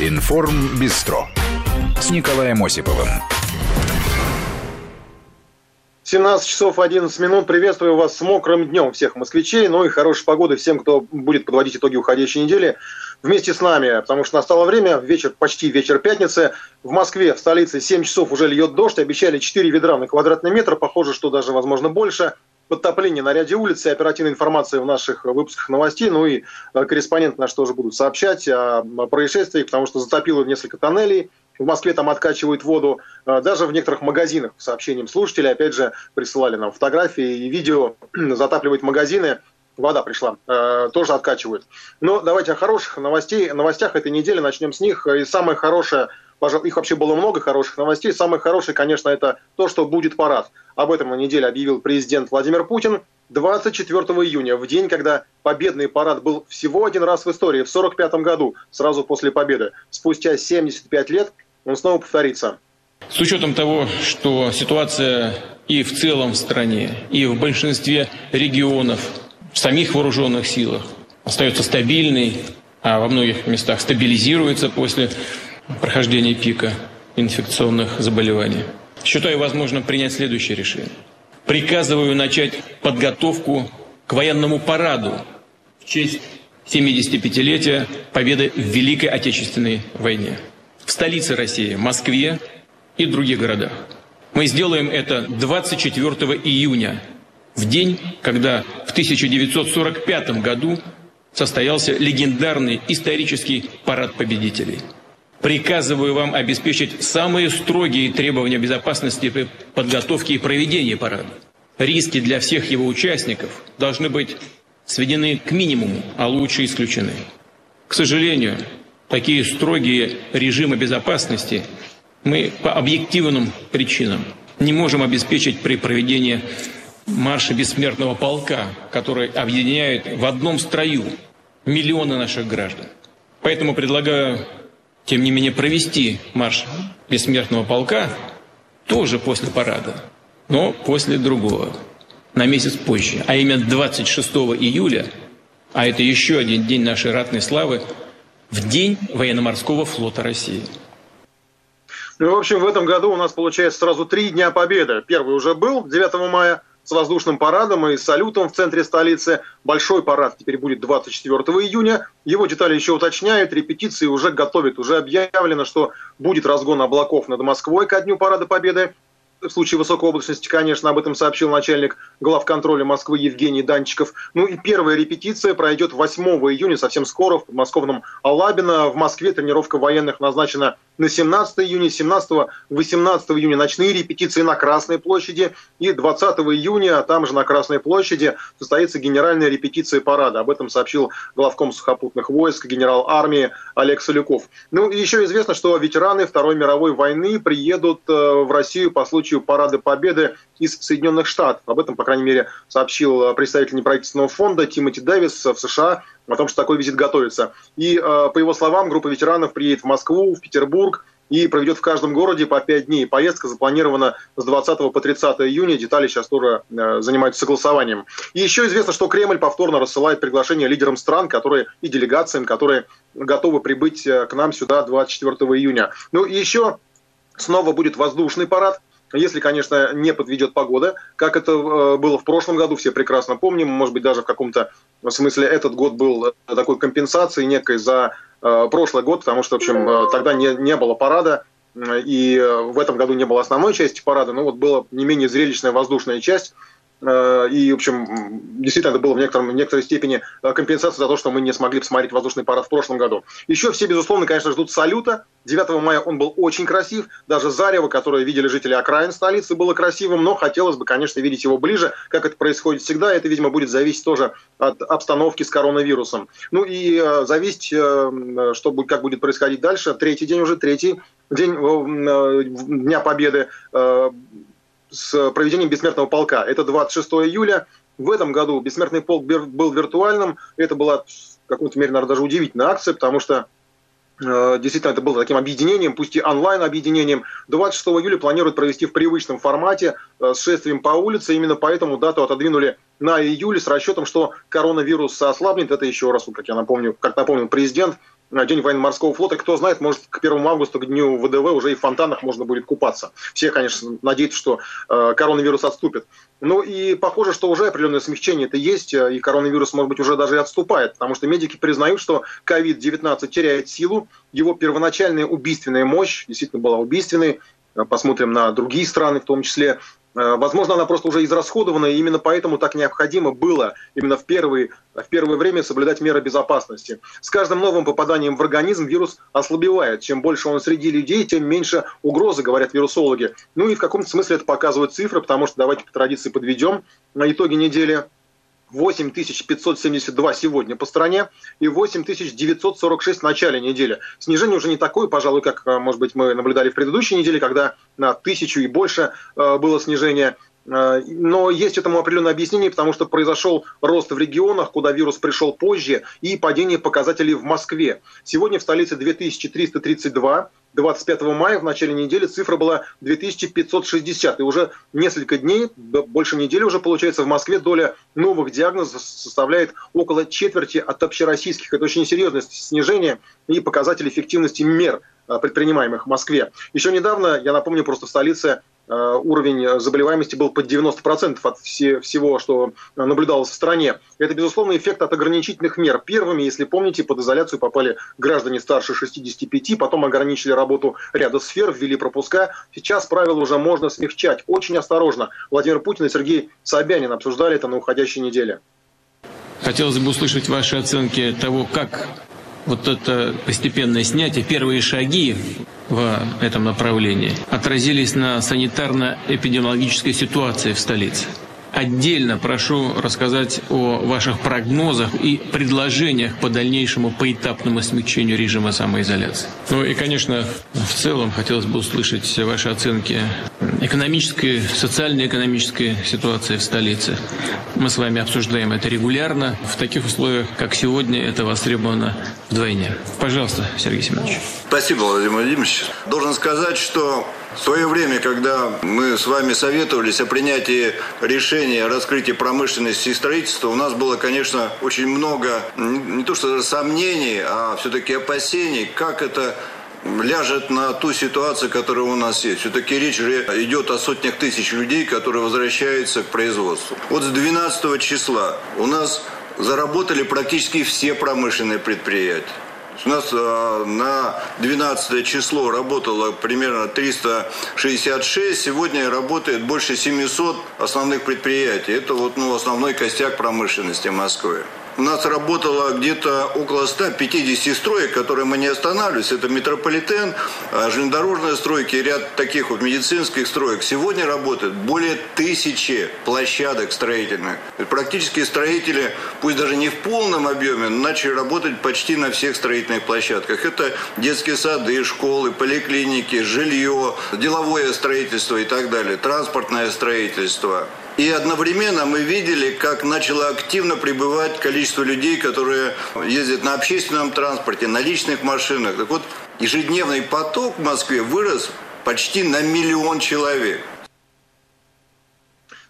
Информ Бистро с Николаем Осиповым. 17 часов 11 минут. Приветствую вас с мокрым днем всех москвичей. Ну и хорошей погоды всем, кто будет подводить итоги уходящей недели вместе с нами, потому что настало время, вечер, почти вечер пятницы. В Москве, в столице, 7 часов уже льет дождь. Обещали 4 ведра на квадратный метр. Похоже, что даже, возможно, больше подтопление на ряде улиц и оперативная информация в наших выпусках новостей. Ну и э, корреспонденты наши тоже будут сообщать о происшествиях, потому что затопило несколько тоннелей. В Москве там откачивают воду. Э, даже в некоторых магазинах, по сообщениям слушателей, опять же, присылали нам фотографии и видео, затапливают магазины. Вода пришла, э, тоже откачивают. Но давайте о хороших новостей, новостях этой недели, начнем с них. И самое хорошее – пожалуй, их вообще было много хороших новостей. Самое хорошее, конечно, это то, что будет парад. Об этом на неделе объявил президент Владимир Путин. 24 июня, в день, когда победный парад был всего один раз в истории, в 1945 году, сразу после победы. Спустя 75 лет он снова повторится. С учетом того, что ситуация и в целом в стране, и в большинстве регионов, в самих вооруженных силах остается стабильной, а во многих местах стабилизируется после прохождения пика инфекционных заболеваний. Считаю возможным принять следующее решение. Приказываю начать подготовку к военному параду в честь 75-летия победы в Великой Отечественной войне. В столице России, Москве и других городах. Мы сделаем это 24 июня, в день, когда в 1945 году состоялся легендарный исторический парад победителей – Приказываю вам обеспечить самые строгие требования безопасности при подготовке и проведении парада. Риски для всех его участников должны быть сведены к минимуму, а лучше исключены. К сожалению, такие строгие режимы безопасности мы по объективным причинам не можем обеспечить при проведении марша бессмертного полка, который объединяет в одном строю миллионы наших граждан. Поэтому предлагаю тем не менее, провести марш бессмертного полка тоже после парада, но после другого, на месяц позже, а именно 26 июля, а это еще один день нашей ратной славы, в день военно-морского флота России. Ну, в общем, в этом году у нас получается сразу три дня победы. Первый уже был 9 мая – с воздушным парадом и салютом в центре столицы. Большой парад теперь будет 24 июня. Его детали еще уточняют, репетиции уже готовят. Уже объявлено, что будет разгон облаков над Москвой ко Дню Парада Победы в случае высокой облачности, конечно, об этом сообщил начальник главконтроля Москвы Евгений Данчиков. Ну и первая репетиция пройдет 8 июня, совсем скоро, в подмосковном Алабино. В Москве тренировка военных назначена на 17 июня, 17-18 июня ночные репетиции на Красной площади, и 20 июня там же на Красной площади состоится генеральная репетиция парада. Об этом сообщил главком сухопутных войск, генерал армии Олег Солюков. Ну и еще известно, что ветераны Второй мировой войны приедут э, в Россию по случаю Парада Победы из Соединенных Штатов. Об этом, по крайней мере, сообщил представитель неправительственного фонда Тимоти Дэвис в США о том, что такой визит готовится. И, э, по его словам, группа ветеранов приедет в Москву, в Петербург, и проведет в каждом городе по 5 дней. Поездка запланирована с 20 по 30 июня. Детали сейчас тоже э, занимаются согласованием. И еще известно, что Кремль повторно рассылает приглашение лидерам стран которые и делегациям, которые готовы прибыть э, к нам сюда 24 июня. Ну и еще снова будет воздушный парад если, конечно, не подведет погода, как это э, было в прошлом году, все прекрасно помним, может быть, даже в каком-то смысле этот год был такой компенсацией некой за э, прошлый год, потому что, в общем, э, тогда не, не было парада, и в этом году не было основной части парада, но вот была не менее зрелищная воздушная часть, Э, и, в общем, действительно, это было в, некотором, в некоторой степени э, компенсация за то, что мы не смогли посмотреть воздушный парад в прошлом году. Еще все, безусловно, конечно, ждут салюта. 9 мая он был очень красив. Даже зарево, которое видели жители окраин столицы, было красивым, но хотелось бы, конечно, видеть его ближе. Как это происходит всегда, это, видимо, будет зависеть тоже от обстановки с коронавирусом. Ну и э, зависеть, э, что будет, как будет происходить дальше. Третий день уже, третий день э, Дня Победы. С проведением бессмертного полка. Это 26 июля. В этом году бессмертный полк был виртуальным. Это была в каком-то мере, наверное, даже удивительная акция, потому что э, Действительно, это было таким объединением, пусть и онлайн-объединением. 26 июля планируют провести в привычном формате э, с шествием по улице. Именно поэтому дату отодвинули на июль с расчетом, что коронавирус ослабнет. Это еще раз, как я напомню, как напомнил президент, День военно-морского флота. Кто знает, может, к 1 августа, к дню ВДВ, уже и в фонтанах можно будет купаться. Все, конечно, надеются, что э, коронавирус отступит. Ну и похоже, что уже определенное смягчение это есть, и коронавирус, может быть, уже даже и отступает, потому что медики признают, что COVID-19 теряет силу, его первоначальная убийственная мощь действительно была убийственной, посмотрим на другие страны в том числе, Э, возможно, она просто уже израсходована, и именно поэтому так необходимо было именно в, первые, в первое время соблюдать меры безопасности. С каждым новым попаданием в организм вирус ослабевает. Чем больше он среди людей, тем меньше угрозы, говорят вирусологи. Ну и в каком-то смысле это показывают цифры, потому что давайте по традиции подведем на итоги недели. 8572 сегодня по стране и 8946 в начале недели. Снижение уже не такое, пожалуй, как, э, может быть, мы наблюдали в предыдущей неделе, когда на тысячу и больше э, было снижение. Э, но есть этому определенное объяснение, потому что произошел рост в регионах, куда вирус пришел позже, и падение показателей в Москве. Сегодня в столице 2332, 25 мая в начале недели цифра была 2560. И уже несколько дней, больше недели уже получается, в Москве доля новых диагнозов составляет около четверти от общероссийских. Это очень серьезное снижение и показатель эффективности мер э, предпринимаемых в Москве. Еще недавно, я напомню, просто в столице уровень заболеваемости был под 90% от всего, что наблюдалось в стране. Это, безусловно, эффект от ограничительных мер. Первыми, если помните, под изоляцию попали граждане старше 65, потом ограничили работу ряда сфер, ввели пропуска. Сейчас правила уже можно смягчать. Очень осторожно. Владимир Путин и Сергей Собянин обсуждали это на уходящей неделе. Хотелось бы услышать ваши оценки того, как вот это постепенное снятие, первые шаги в этом направлении отразились на санитарно-эпидемиологической ситуации в столице. Отдельно прошу рассказать о ваших прогнозах и предложениях по дальнейшему поэтапному смягчению режима самоизоляции. Ну и, конечно, в целом хотелось бы услышать ваши оценки экономической, социально-экономической ситуации в столице. Мы с вами обсуждаем это регулярно. В таких условиях, как сегодня, это востребовано вдвойне. Пожалуйста, Сергей Семенович. Спасибо, Владимир Владимирович. Должен сказать, что в свое время, когда мы с вами советовались о принятии решения о раскрытии промышленности и строительства, у нас было, конечно, очень много не то что сомнений, а все-таки опасений, как это ляжет на ту ситуацию, которая у нас есть. Все-таки речь идет о сотнях тысяч людей, которые возвращаются к производству. Вот с 12 числа у нас заработали практически все промышленные предприятия. У нас э, на 12 число работало примерно 366, сегодня работает больше 700 основных предприятий. Это вот ну, основной костяк промышленности Москвы у нас работало где-то около 150 строек, которые мы не останавливались. Это метрополитен, а, железнодорожные стройки, ряд таких вот медицинских строек. Сегодня работает более тысячи площадок строительных. Практически строители, пусть даже не в полном объеме, начали работать почти на всех строительных площадках. Это детские сады, школы, поликлиники, жилье, деловое строительство и так далее, транспортное строительство. И одновременно мы видели, как начало активно прибывать количество людей, которые ездят на общественном транспорте, на личных машинах. Так вот, ежедневный поток в Москве вырос почти на миллион человек.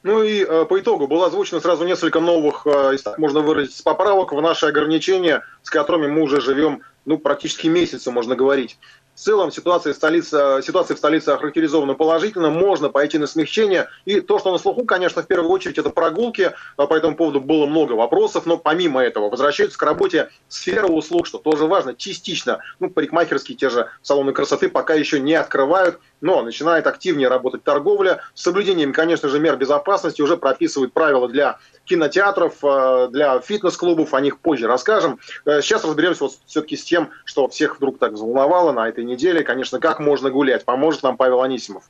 Ну и э, по итогу было озвучено сразу несколько новых, э, если так можно выразить, поправок в наши ограничения, с которыми мы уже живем ну, практически месяца, можно говорить. В целом ситуация, в столице, ситуация в столице охарактеризована положительно, можно пойти на смягчение. И то, что на слуху, конечно, в первую очередь это прогулки. А по этому поводу было много вопросов, но помимо этого возвращаются к работе сфера услуг, что тоже важно, частично. Ну, парикмахерские те же салоны красоты пока еще не открывают, но начинает активнее работать торговля. С соблюдением, конечно же, мер безопасности уже прописывают правила для кинотеатров, э, для фитнес-клубов, о них позже расскажем. Э, сейчас разберемся вот все-таки с тем, что всех вдруг так взволновало на этой неделе. Конечно, как можно гулять, поможет нам Павел Анисимов.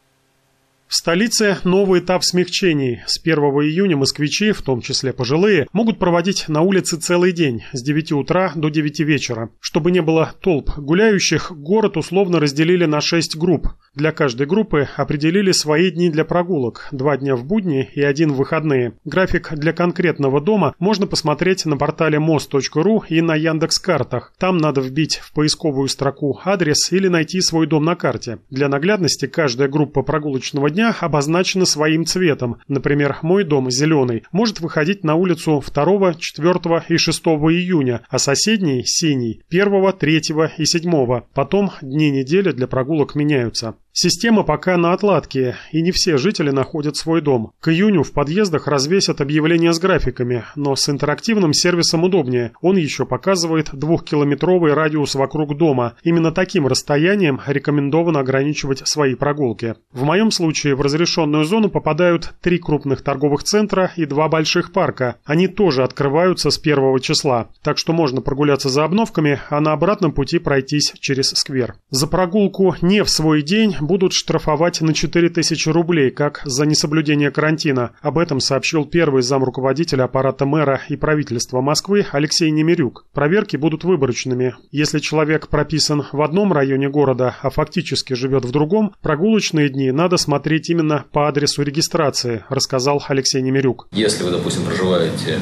В столице новый этап смягчений. С 1 июня москвичи, в том числе пожилые, могут проводить на улице целый день с 9 утра до 9 вечера. Чтобы не было толп гуляющих, город условно разделили на 6 групп. Для каждой группы определили свои дни для прогулок, два дня в будни и один в выходные. График для конкретного дома можно посмотреть на портале мост.ру и на Яндекс.Картах. Там надо вбить в поисковую строку адрес или найти свой дом на карте. Для наглядности каждая группа прогулочного дня дня обозначены своим цветом. Например, мой дом зеленый может выходить на улицу 2, 4 и 6 июня, а соседний синий 1, 3 и 7. Потом дни недели для прогулок меняются. Система пока на отладке, и не все жители находят свой дом. К июню в подъездах развесят объявления с графиками, но с интерактивным сервисом удобнее. Он еще показывает двухкилометровый радиус вокруг дома. Именно таким расстоянием рекомендовано ограничивать свои прогулки. В моем случае в разрешенную зону попадают три крупных торговых центра и два больших парка. Они тоже открываются с первого числа, так что можно прогуляться за обновками, а на обратном пути пройтись через сквер. За прогулку не в свой день будут штрафовать на 4000 рублей, как за несоблюдение карантина. Об этом сообщил первый зам руководителя аппарата мэра и правительства Москвы Алексей Немирюк. Проверки будут выборочными. Если человек прописан в одном районе города, а фактически живет в другом, прогулочные дни надо смотреть именно по адресу регистрации, рассказал Алексей Немирюк. Если вы, допустим, проживаете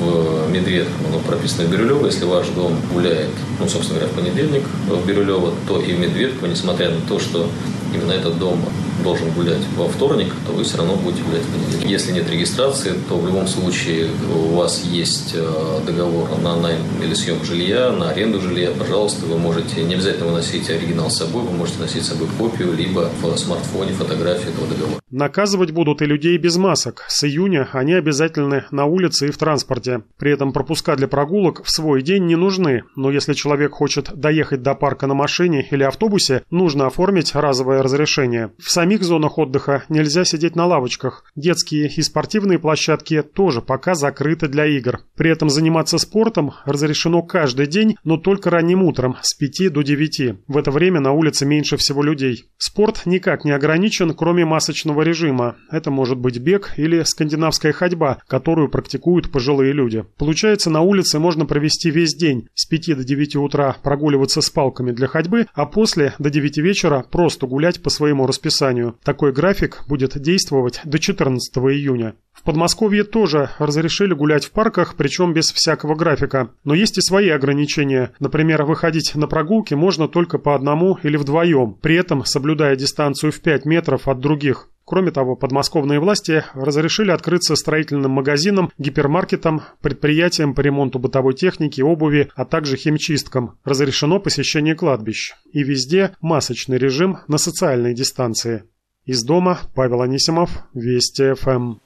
в Медведках, оно прописано в Бирюлево. Если ваш дом гуляет, ну, собственно говоря, в понедельник в Бирюлево, то и в Медведково, несмотря на то, что именно этот дом должен гулять во вторник, то вы все равно будете гулять в понедельник. Если нет регистрации, то в любом случае у вас есть э, договор на найм или съем жилья, на аренду жилья, пожалуйста, вы можете не обязательно выносить оригинал с собой, вы можете носить с собой копию, либо в смартфоне фотографию этого договора. Наказывать будут и людей без масок. С июня они обязательны на улице и в транспорте. При этом пропуска для прогулок в свой день не нужны, но если человек хочет доехать до парка на машине или автобусе, нужно оформить разовое разрешение. В самих зонах отдыха нельзя сидеть на лавочках. Детские и спортивные площадки тоже пока закрыты для игр. При этом заниматься спортом разрешено каждый день, но только ранним утром с 5 до 9. В это время на улице меньше всего людей. Спорт никак не ограничен, кроме масочного режима. Это может быть бег или скандинавская ходьба, которую практикуют пожилые люди. Получается, на улице можно провести весь день с 5 до 9 утра прогуливаться с палками для ходьбы, а после до 9 вечера просто гулять по своему расписанию. Такой график будет действовать до 14 июня. В Подмосковье тоже разрешили гулять в парках, причем без всякого графика. Но есть и свои ограничения. Например, выходить на прогулки можно только по одному или вдвоем, при этом соблюдая дистанцию в 5 метров от других. Кроме того, подмосковные власти разрешили открыться строительным магазинам, гипермаркетам, предприятиям по ремонту бытовой техники, обуви, а также химчисткам. Разрешено посещение кладбищ. И везде масочный режим на социальной дистанции. Из дома Павел Анисимов, Вести ФМ.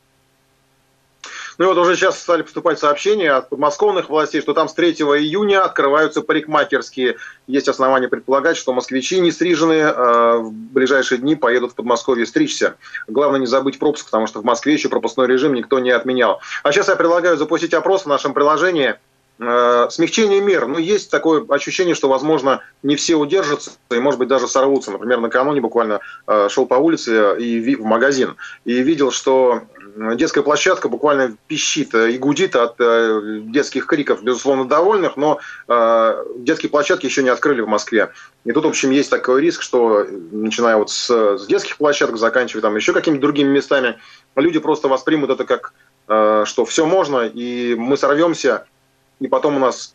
Ну и вот уже сейчас стали поступать сообщения от подмосковных властей, что там с 3 июня открываются парикмахерские. Есть основания предполагать, что москвичи не стриженные э, в ближайшие дни поедут в Подмосковье стричься. Главное не забыть пропуск, потому что в Москве еще пропускной режим никто не отменял. А сейчас я предлагаю запустить опрос в нашем приложении смягчение мер. Ну, есть такое ощущение, что, возможно, не все удержатся и, может быть, даже сорвутся. Например, накануне буквально э, шел по улице и в магазин и видел, что детская площадка буквально пищит и гудит от э, детских криков, безусловно, довольных, но э, детские площадки еще не открыли в Москве. И тут, в общем, есть такой риск, что, начиная вот с, детских площадок, заканчивая там еще какими-то другими местами, люди просто воспримут это как, э, что все можно, и мы сорвемся, и потом у нас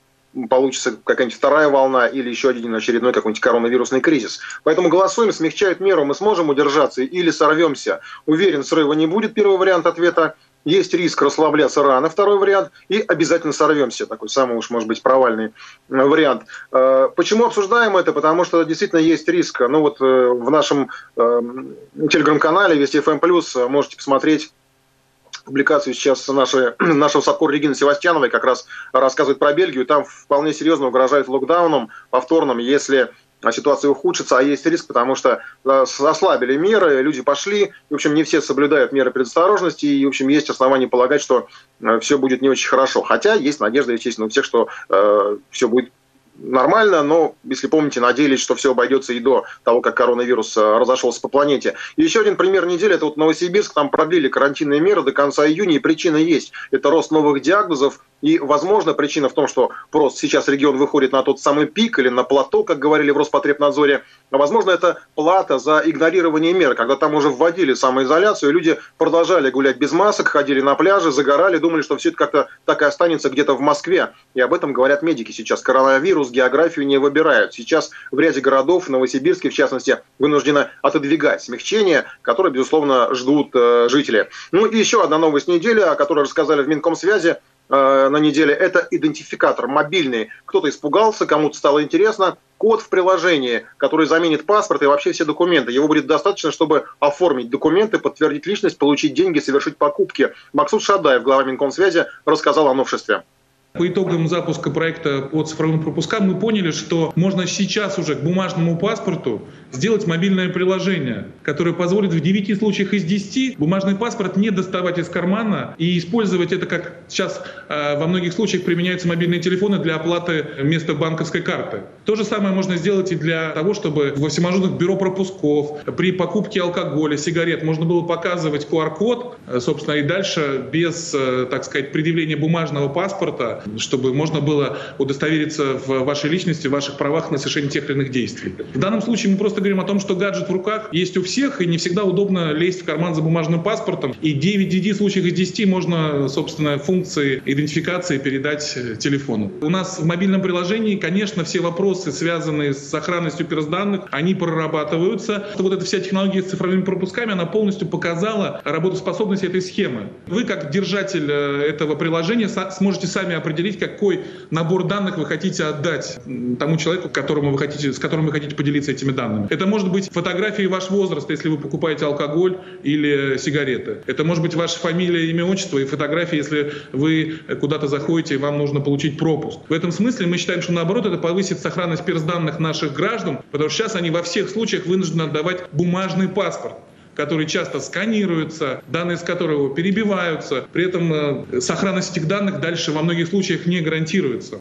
получится какая-нибудь вторая волна или еще один очередной какой-нибудь коронавирусный кризис. Поэтому голосуем, смягчают меру, мы сможем удержаться или сорвемся. Уверен, срыва не будет, первый вариант ответа. Есть риск расслабляться рано, второй вариант, и обязательно сорвемся, такой самый уж, может быть, провальный э, вариант. Э, почему обсуждаем это? Потому что действительно есть риск. Ну вот э, в нашем телеграм-канале Вести ФМ+, можете посмотреть публикацию сейчас нашей, нашего Сапкор Регины Севастьяновой как раз рассказывает про Бельгию. Там вполне серьезно угрожает локдауном повторным, если ситуация ухудшится, а есть риск, потому что э, ослабили меры, люди пошли, в общем, не все соблюдают меры предосторожности, и, в общем, есть основания полагать, что э, все будет не очень хорошо. Хотя есть надежда, естественно, у всех, что э, все будет нормально, но, если помните, надеялись, что все обойдется и до того, как коронавирус э, разошелся по планете. Еще один пример недели, это вот Новосибирск, там продлили карантинные меры до конца июня, и причина есть. Это рост новых диагнозов, и, возможно, причина в том, что просто сейчас регион выходит на тот самый пик или на плато, как говорили в Роспотребнадзоре, А возможно, это плата за игнорирование мер, когда там уже вводили самоизоляцию, и люди продолжали гулять без масок, ходили на пляже, загорали, думали, что все это как-то так и останется где-то в Москве. И об этом говорят медики сейчас. Коронавирус, географию не выбирают. Сейчас в ряде городов, в Новосибирске в частности, вынуждены отодвигать смягчение, которое, безусловно, ждут э, жители. Ну и еще одна новость недели, о которой рассказали в Минкомсвязи э, на неделе, это идентификатор мобильный. Кто-то испугался, кому-то стало интересно. Код в приложении, который заменит паспорт и вообще все документы. Его будет достаточно, чтобы оформить документы, подтвердить личность, получить деньги, совершить покупки. Максут Шадаев, глава Минкомсвязи, рассказал о новшестве. По итогам запуска проекта по цифровым пропускам мы поняли, что можно сейчас уже к бумажному паспорту сделать мобильное приложение, которое позволит в 9 случаях из 10 бумажный паспорт не доставать из кармана и использовать это, как сейчас э, во многих случаях применяются мобильные телефоны для оплаты вместо банковской карты. То же самое можно сделать и для того, чтобы во всевозможных бюро пропусков, при покупке алкоголя, сигарет можно было показывать QR-код, э, собственно, и дальше без, э, так сказать, предъявления бумажного паспорта чтобы можно было удостовериться в вашей личности, в ваших правах на совершение тех или иных действий. В данном случае мы просто говорим о том, что гаджет в руках есть у всех, и не всегда удобно лезть в карман за бумажным паспортом. И 9 9 случаев из 10 можно, собственно, функции идентификации передать э, телефону. У нас в мобильном приложении, конечно, все вопросы, связанные с сохранностью персданных, они прорабатываются. Вот эта вся технология с цифровыми пропусками, она полностью показала работоспособность этой схемы. Вы, как держатель э, этого приложения, сможете сами определить, какой набор данных вы хотите отдать тому человеку, которому вы хотите, с которым вы хотите поделиться этими данными. Это может быть фотографии ваш возраст, если вы покупаете алкоголь или сигареты. Это может быть ваша фамилия, имя, отчество и фотографии, если вы куда-то заходите и вам нужно получить пропуск. В этом смысле мы считаем, что наоборот это повысит сохранность персданных наших граждан, потому что сейчас они во всех случаях вынуждены отдавать бумажный паспорт который часто сканируется, данные с которого перебиваются. При этом э, сохранность этих данных дальше во многих случаях не гарантируется.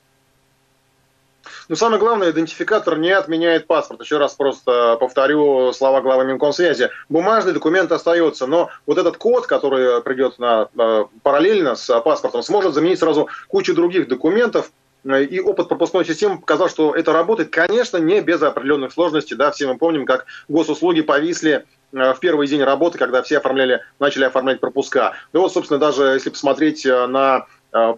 Но самое главное, идентификатор не отменяет паспорт. Еще раз просто повторю слова главы Минкомсвязи. Бумажный документ остается, но вот этот код, который придет на, э, параллельно с паспортом, сможет заменить сразу кучу других документов, и опыт пропускной системы показал, что это работает, конечно, не без определенных сложностей. Да, все мы помним, как госуслуги повисли Э, в первый день работы, когда все оформляли, начали оформлять пропуска. Ну вот, собственно, даже если посмотреть э, на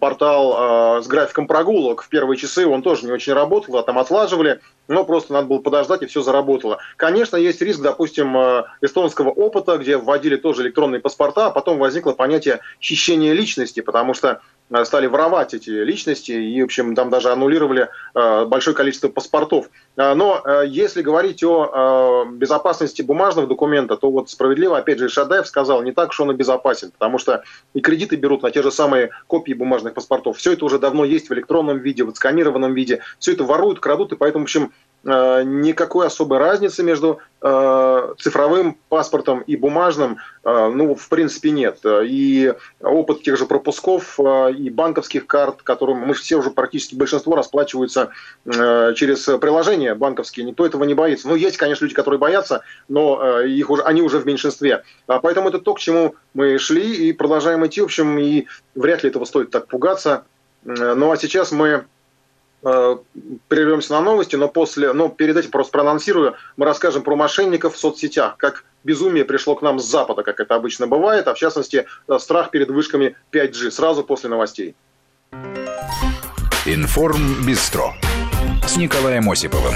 портал с графиком прогулок в первые часы, он тоже не очень работал, а там отлаживали, но просто надо было подождать, и все заработало. Конечно, есть риск, допустим, эстонского опыта, где вводили тоже электронные паспорта, а потом возникло понятие хищения личности, потому что Э, стали воровать эти личности и, в общем, там даже аннулировали э, большое количество паспортов. Э, но если говорить о безопасности бумажных документов, то вот справедливо, опять же, Шадаев сказал, не так, что он и безопасен, потому что и кредиты берут на те же самые копии бумажных паспортов. Все это уже давно есть в электронном виде, в отсканированном виде. Все это воруют, крадут, и поэтому, в общем, Э, никакой особой разницы между э, цифровым паспортом и бумажным, э, ну, в принципе, нет. И опыт тех же пропусков и банковских карт, которым мы все уже практически большинство расплачиваются через приложения банковские, никто этого не боится. Ну, есть, конечно, люди, которые боятся, но их уже, они уже в меньшинстве. А поэтому это то, к чему мы шли и продолжаем идти. В общем, и вряд ли этого стоит так пугаться. Ну, а сейчас мы Э, прервемся на новости, но после, но перед этим просто проанонсирую, мы расскажем про мошенников в соцсетях, как безумие пришло к нам с Запада, как это обычно бывает, а в частности э, страх перед вышками 5G, сразу после новостей. Информ Бистро с Николаем Осиповым.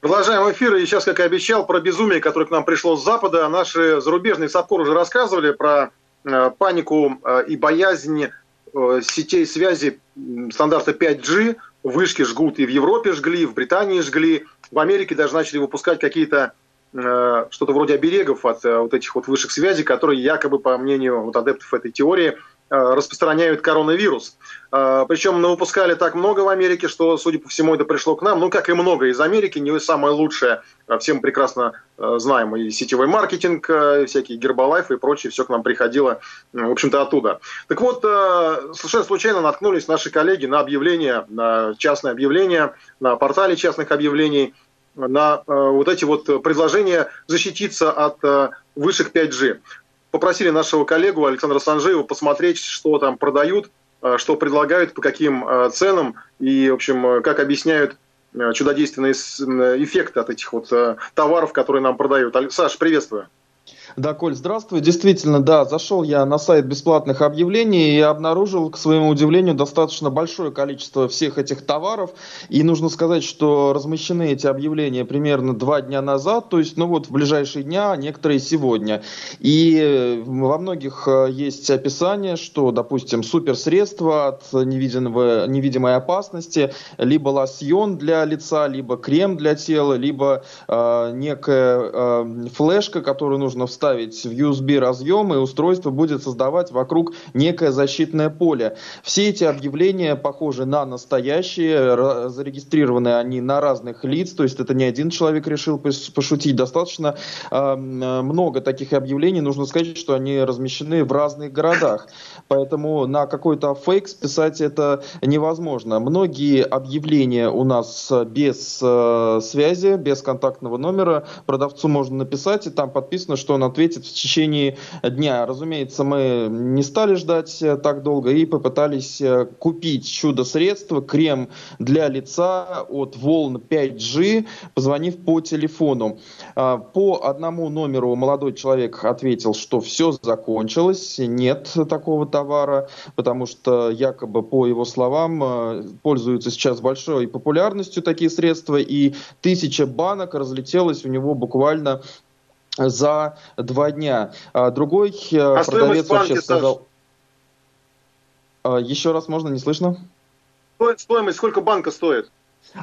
Продолжаем эфир, и сейчас, как и обещал, про безумие, которое к нам пришло с Запада. Наши зарубежные САПКОР уже рассказывали про э, панику и боязнь Э, сетей связи стандарта 5G вышки жгут и в Европе жгли, и в Британии жгли, в Америке даже начали выпускать какие-то э, что-то вроде оберегов от э, вот этих вот высших связей, которые якобы, по мнению вот адептов этой теории, Э, распространяют коронавирус. Э, Причем выпускали так много в Америке, что, судя по всему, это пришло к нам. Ну, как и много из Америки, не самое лучшее. Э, все мы прекрасно знаем и сетевой маркетинг, и всякие гербалайфы и прочее, все к нам приходило, в общем-то, оттуда. Так вот, совершенно случайно наткнулись наши коллеги на объявление, на частное объявление, на портале частных объявлений, на вот эти вот предложения защититься от высших 5G попросили нашего коллегу Александра Санжеева посмотреть, что там продают, э, что предлагают, по каким э, ценам и, в общем, э, как объясняют чудодейственные эффекты от этих вот товаров, которые нам продают. Саш, приветствую. Да, Коль, здравствуй. Действительно, да, зашел я на сайт бесплатных объявлений и обнаружил, к своему удивлению, достаточно большое количество всех этих товаров. И нужно сказать, что размещены эти объявления примерно два дня назад, то есть, ну вот, в ближайшие дня, а некоторые сегодня. И во многих э, есть описание, что, допустим, суперсредство от невидимого, невидимой опасности, либо лосьон для лица, либо крем для тела, либо э, некая э, флешка, которую нужно вставить вставить в USB разъем, и устройство будет создавать вокруг некое защитное поле. Все эти объявления похожи на настоящие, зарегистрированы они на разных лиц, то есть это не один человек решил пошутить. Достаточно э, много таких объявлений, нужно сказать, что они размещены в разных городах. Поэтому на какой-то фейк списать это невозможно. Многие объявления у нас без э, связи, без контактного номера. Продавцу можно написать, и там подписано, что он ответит в течение дня. Разумеется, мы не стали ждать э, так долго и попытались э, купить чудо-средство, крем для лица от волн 5G, позвонив по телефону. А, по одному номеру молодой человек ответил, что все закончилось, нет такого товара, потому что якобы, по его словам, э, пользуются сейчас большой популярностью такие средства, и тысяча банок разлетелась у него буквально за два дня. А другой э, а продавец вообще сказал... Саш? Еще раз можно, не слышно? Стоимость, сколько банка стоит?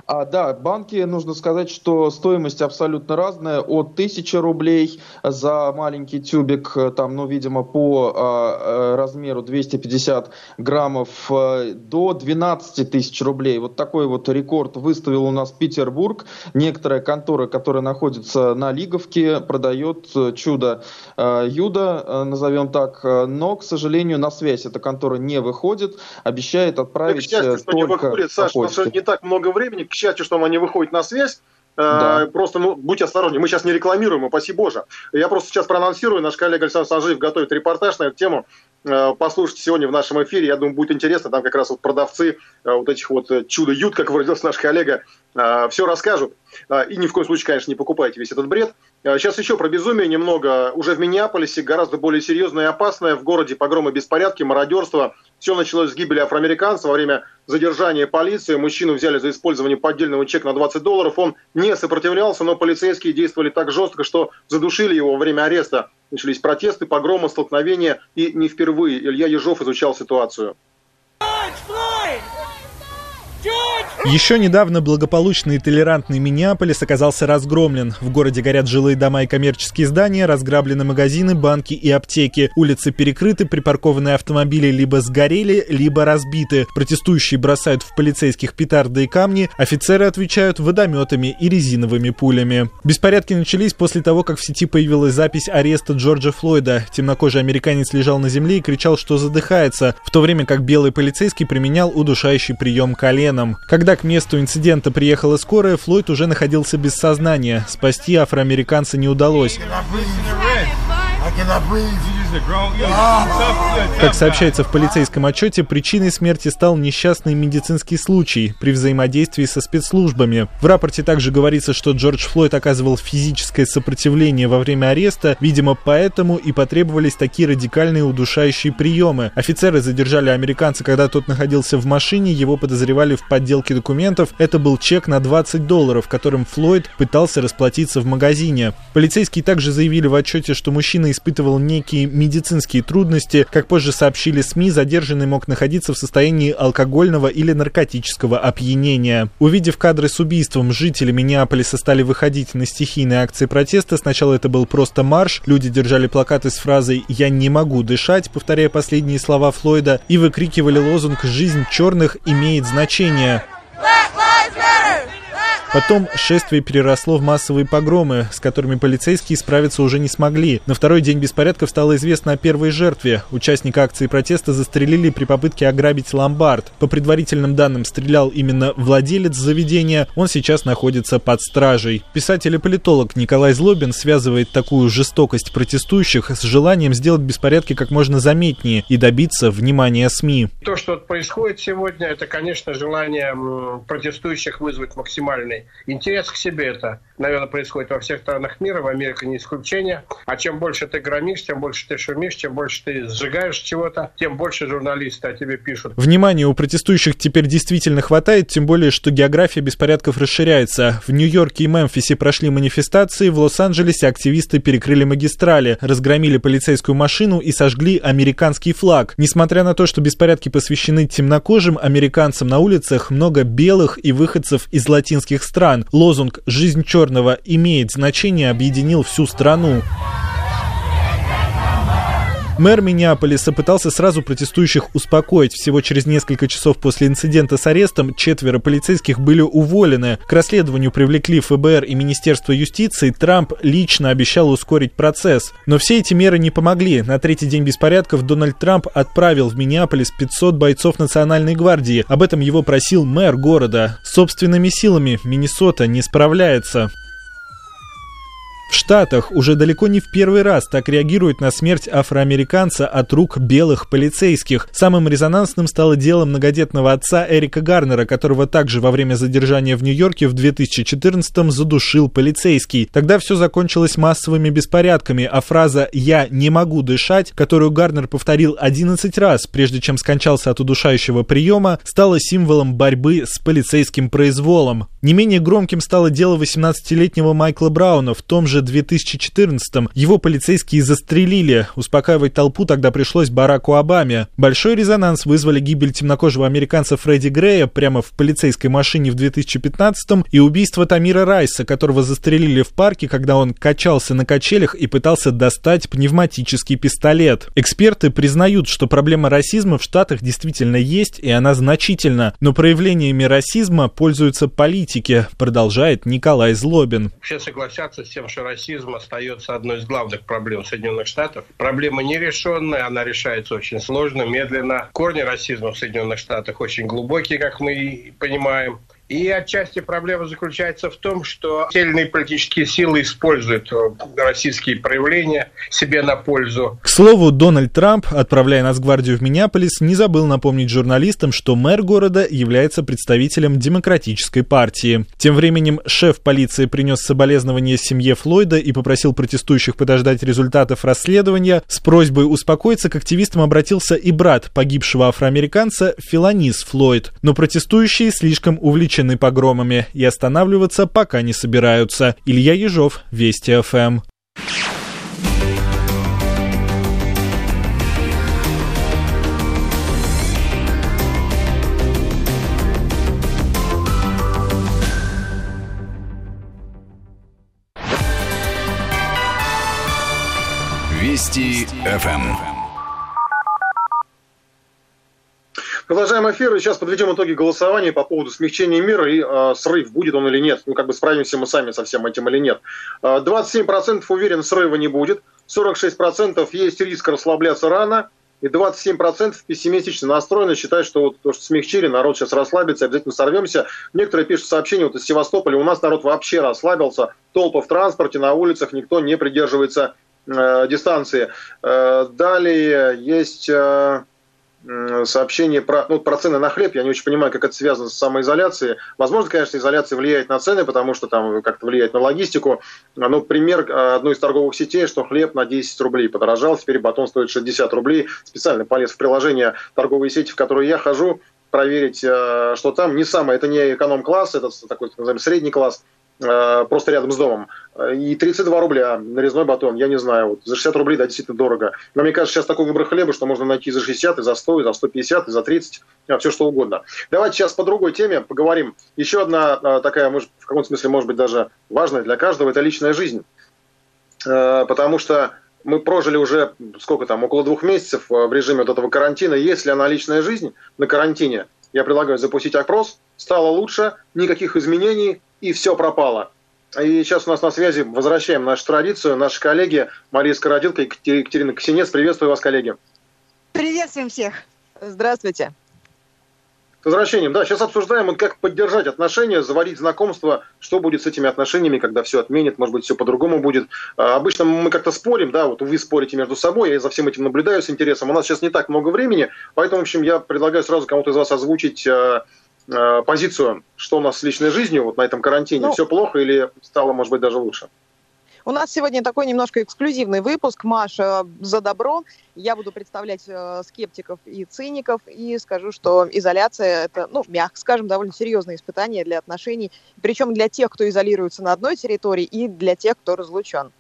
А, да, банки, нужно сказать, что стоимость абсолютно разная, от 1000 рублей за маленький тюбик, э, там, ну, видимо, по а, размеру 250 граммов, а, до 12 тысяч рублей. Вот такой вот рекорд выставил у нас Петербург. Некоторая контора, которая находится на Лиговке, продает чудо Юда, назовем так, но, к сожалению, на связь эта контора не выходит, обещает отправить так, счастье, только что не выходит, Саш, не так много времени, времени, к счастью, что она не выходит на связь, э, да. Просто, ну, будьте осторожны, мы сейчас не рекламируем, упаси Боже. Я просто сейчас проанонсирую, наш коллега Александр Санжиев готовит репортаж на эту тему. Э, послушайте сегодня в нашем эфире, я думаю, будет интересно. Там как раз вот продавцы э, вот этих вот чудо-ют, как выразился наш коллега, все расскажут. И ни в коем случае, конечно, не покупайте весь этот бред. Сейчас еще про безумие немного. Уже в Миннеаполисе гораздо более серьезное и опасное. В городе погромы, беспорядки, мародерство – все началось с гибели афроамериканца во время задержания полиции. Мужчину взяли за использование поддельного чека на 20 долларов. Он не сопротивлялся, но полицейские действовали так жестко, что задушили его во время ареста. Начались протесты, погромы, столкновения. И не впервые Илья Ежов изучал ситуацию. Еще недавно благополучный и толерантный Миннеаполис оказался разгромлен. В городе горят жилые дома и коммерческие здания, разграблены магазины, банки и аптеки. Улицы перекрыты, припаркованные автомобили либо сгорели, либо разбиты. Протестующие бросают в полицейских петарды и камни, офицеры отвечают водометами и резиновыми пулями. Беспорядки начались после того, как в сети появилась запись ареста Джорджа Флойда. Темнокожий американец лежал на земле и кричал, что задыхается, в то время как белый полицейский применял удушающий прием коленом. Когда к месту инцидента приехала скорая, Флойд уже находился без сознания. Спасти афроамериканца не удалось. Как сообщается в полицейском отчете, причиной смерти стал несчастный медицинский случай при взаимодействии со спецслужбами. В рапорте также говорится, что Джордж Флойд оказывал физическое сопротивление во время ареста, видимо, поэтому и потребовались такие радикальные удушающие приемы. Офицеры задержали американца, когда тот находился в машине, его подозревали в подделке документов. Это был чек на 20 долларов, которым Флойд пытался расплатиться в магазине. Полицейские также заявили в отчете, что мужчина испытывал некие медицинские трудности. Как позже сообщили СМИ, задержанный мог находиться в состоянии алкогольного или наркотического опьянения. Увидев кадры с убийством, жители Миннеаполиса стали выходить на стихийные акции протеста. Сначала это был просто марш. Люди держали плакаты с фразой «Я не могу дышать», повторяя последние слова Флойда, и выкрикивали лозунг «Жизнь черных имеет значение». Потом шествие переросло в массовые погромы, с которыми полицейские справиться уже не смогли. На второй день беспорядков стало известно о первой жертве. Участника акции протеста застрелили при попытке ограбить ломбард. По предварительным данным, стрелял именно владелец заведения. Он сейчас находится под стражей. Писатель и политолог Николай Злобин связывает такую жестокость протестующих с желанием сделать беспорядки как можно заметнее и добиться внимания СМИ. То, что происходит сегодня, это, конечно, желание протестующих вызвать максимальный интерес к себе. Это, наверное, происходит во всех странах мира, в Америке не исключение. А чем больше ты громишь, тем больше ты шумишь, чем больше ты сжигаешь чего-то, тем больше журналисты о тебе пишут. Внимания у протестующих теперь действительно хватает, тем более, что география беспорядков расширяется. В Нью-Йорке и Мемфисе прошли манифестации, в Лос-Анджелесе активисты перекрыли магистрали, разгромили полицейскую машину и сожгли американский флаг. Несмотря на то, что беспорядки посвящены темнокожим американцам на улицах, много белых и выходцев из латинских стран. Лозунг «Жизнь черного имеет значение» объединил всю страну. Мэр Миннеаполиса пытался сразу протестующих успокоить. Всего через несколько часов после инцидента с арестом четверо полицейских были уволены. К расследованию привлекли ФБР и Министерство юстиции. Трамп лично обещал ускорить процесс. Но все эти меры не помогли. На третий день беспорядков Дональд Трамп отправил в Миннеаполис 500 бойцов Национальной гвардии. Об этом его просил мэр города. Собственными силами Миннесота не справляется. В Штатах уже далеко не в первый раз так реагируют на смерть афроамериканца от рук белых полицейских. Самым резонансным стало дело многодетного отца Эрика Гарнера, которого также во время задержания в Нью-Йорке в 2014-м задушил полицейский. Тогда все закончилось массовыми беспорядками, а фраза «я не могу дышать», которую Гарнер повторил 11 раз, прежде чем скончался от удушающего приема, стала символом борьбы с полицейским произволом. Не менее громким стало дело 18-летнего Майкла Брауна в том же же 2014-м его полицейские застрелили. Успокаивать толпу тогда пришлось Бараку Обаме. Большой резонанс вызвали гибель темнокожего американца Фредди Грея прямо в полицейской машине в 2015-м и убийство Тамира Райса, которого застрелили в парке, когда он качался на качелях и пытался достать пневматический пистолет. Эксперты признают, что проблема расизма в Штатах действительно есть, и она значительна, но проявлениями расизма пользуются политики, продолжает Николай Злобин. Все согласятся с тем, что расизм остается одной из главных проблем Соединенных Штатов. Проблема нерешенная, она решается очень сложно, медленно. Корни расизма в Соединенных Штатах очень глубокие, как мы понимаем. И отчасти проблема заключается в том, что сильные политические силы используют э, российские проявления себе на пользу. К слову, Дональд Трамп, отправляя Нацгвардию в Миннеаполис, не забыл напомнить журналистам, что мэр города является представителем Демократической партии. Тем временем шеф полиции принес соболезнования семье Флойда и попросил протестующих подождать результатов расследования. С просьбой успокоиться к активистам обратился и брат погибшего афроамериканца Филанис Флойд. Но протестующие слишком увлечены озабочены погромами и останавливаться пока не собираются. Илья Ежов, Вести ФМ. Вести ФМ. Продолжаем эфир, и сейчас подведем итоги голосования по поводу смягчения мира и э, срыв, будет он или нет. Ну, как бы справимся мы сами со всем этим или нет. 27% уверен, срыва не будет, 46% есть риск расслабляться рано, и 27% пессимистично настроены, считают, что вот то, что смягчили, народ сейчас расслабится, обязательно сорвемся. Некоторые пишут сообщения вот из Севастополя, у нас народ вообще расслабился, толпа в транспорте, на улицах, никто не придерживается э, дистанции. Э, далее есть... Э, сообщение про, ну, про цены на хлеб. Я не очень понимаю, как это связано с самоизоляцией. Возможно, конечно, изоляция влияет на цены, потому что там как-то влияет на логистику. Но пример одной из торговых сетей, что хлеб на 10 рублей подорожал, теперь батон стоит 60 рублей. Специально полез в приложение торговой сети, в которую я хожу, проверить, э, что там. Не самое, это не эконом-класс, это такой, назовем, средний класс. Э, просто рядом с домом. И 32 рубля нарезной батон, я не знаю, вот за 60 рублей, да, действительно дорого. Но мне кажется, сейчас такой выбор хлеба, что можно найти за 60, и за 100, и за 150, и за 30, а, все что угодно. Давайте сейчас по другой теме поговорим. Еще одна а, такая, может, в каком-то смысле, может быть, даже важная для каждого, это личная жизнь. Э, потому что мы прожили уже, сколько там, около двух месяцев в режиме вот этого карантина. Если она личная жизнь на карантине, я предлагаю запустить опрос, стало лучше, никаких изменений, и все пропало. И сейчас у нас на связи, возвращаем нашу традицию, наши коллеги Мария Скородилка и Екатерина Ксенец. Приветствую вас, коллеги. Приветствуем всех. Здравствуйте. Возвращением. Да, сейчас обсуждаем, вот как поддержать отношения, заводить знакомства, что будет с этими отношениями, когда все отменят, может быть, все по-другому будет. А, обычно мы как-то спорим, да, вот вы спорите между собой, я за всем этим наблюдаю с интересом. У нас сейчас не так много времени, поэтому, в общем, я предлагаю сразу кому-то из вас озвучить а, а, позицию, что у нас с личной жизнью вот на этом карантине. Ну, все плохо или стало, может быть, даже лучше? У нас сегодня такой немножко эксклюзивный выпуск. Маша за добро. Я буду представлять э, скептиков и циников и скажу, что изоляция – это, ну, мягко скажем, довольно серьезное испытание для отношений, причем для тех, кто изолируется на одной территории, и для тех, кто разлучен.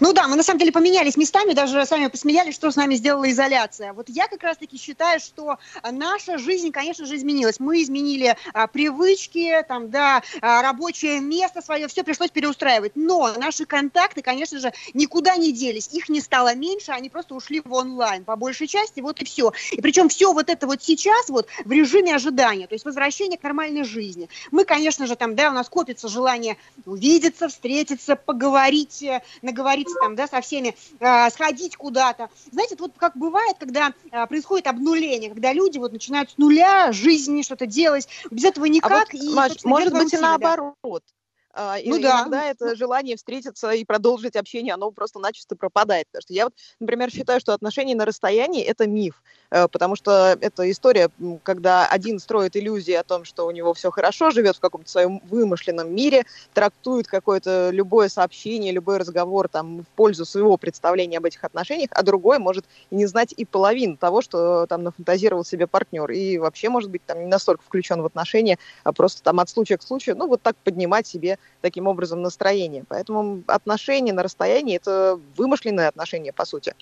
Ну да, мы на самом деле поменялись местами, даже сами посмеялись, что с нами сделала изоляция. Вот я как раз-таки считаю, что наша жизнь, конечно же, изменилась. Мы изменили а, привычки, там, да, а, рабочее место свое, все пришлось переустраивать. Но наши контакты, конечно же, никуда не делись. Их не стало меньше, они просто ушли в онлайн по большей части, вот и все. И причем все вот это вот сейчас вот в режиме ожидания, то есть возвращение к нормальной жизни. Мы, конечно же, там, да, у нас копится желание увидеться, встретиться, поговорить, э, наговорить договориться там, да, со всеми, э, сходить куда-то. Знаете, вот как бывает, когда э, происходит обнуление, когда люди вот начинают с нуля жизни что-то делать, без этого никак. А вот, и, Маш, может быть и наоборот. Да. Ну и да. Иногда это желание встретиться и продолжить общение, оно просто-начисто пропадает. Потому что я вот, например, считаю, что отношения на расстоянии – это миф. Э, потому что это история, когда один строит иллюзии о том, что у него все хорошо, живет в каком-то своем вымышленном мире, трактует какое-то любое сообщение, любой разговор там, в пользу своего представления об этих отношениях, а другой может не знать и половину того, что там нафантазировал себе партнер, и вообще, может быть, там не настолько включен в отношения, а просто там от случая к случаю, ну, вот так поднимать себе таким образом настроение. Поэтому отношения на расстоянии – это вымышленные отношения, по сути.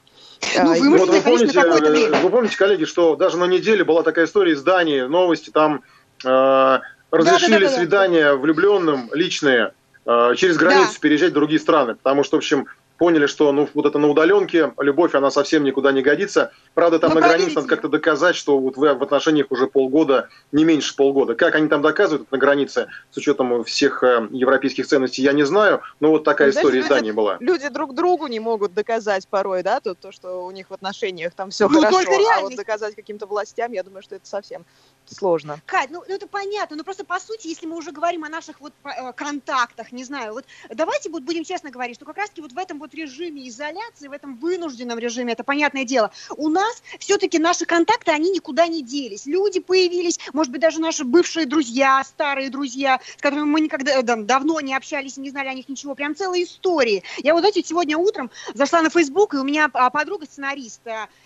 Ну, а, вымышленные, вот вы помните, э, вы помните, коллеги, что даже на неделе была такая история из Дании, новости, там э, разрешили да, да, да, свидания влюбленным личные э, через границу да. переезжать в другие страны, потому что, в общем, поняли, что ну вот это на удаленке, любовь, она совсем никуда не годится. Правда, там ну, на границе надо как-то доказать, что вот вы в отношениях уже полгода, не меньше полгода. Как они там доказывают на границе, с учетом всех э, европейских ценностей, я не знаю, но вот такая ну, история издания была. Люди друг другу не могут доказать порой, да, то, то что у них в отношениях там все ну, хорошо, а вот доказать каким-то властям, я думаю, что это совсем сложно. Кать, ну, ну это понятно, но просто по сути, если мы уже говорим о наших вот э, контактах, не знаю, вот давайте вот будем честно говорить, что как раз-таки вот в этом вот режиме изоляции, в этом вынужденном режиме, это понятное дело, у нас все-таки наши контакты, они никуда не делись. Люди появились, может быть, даже наши бывшие друзья, старые друзья, с которыми мы никогда да, давно не общались, не знали о них ничего, прям целые истории. Я вот, знаете, сегодня утром зашла на Facebook, и у меня а, подруга сценарист,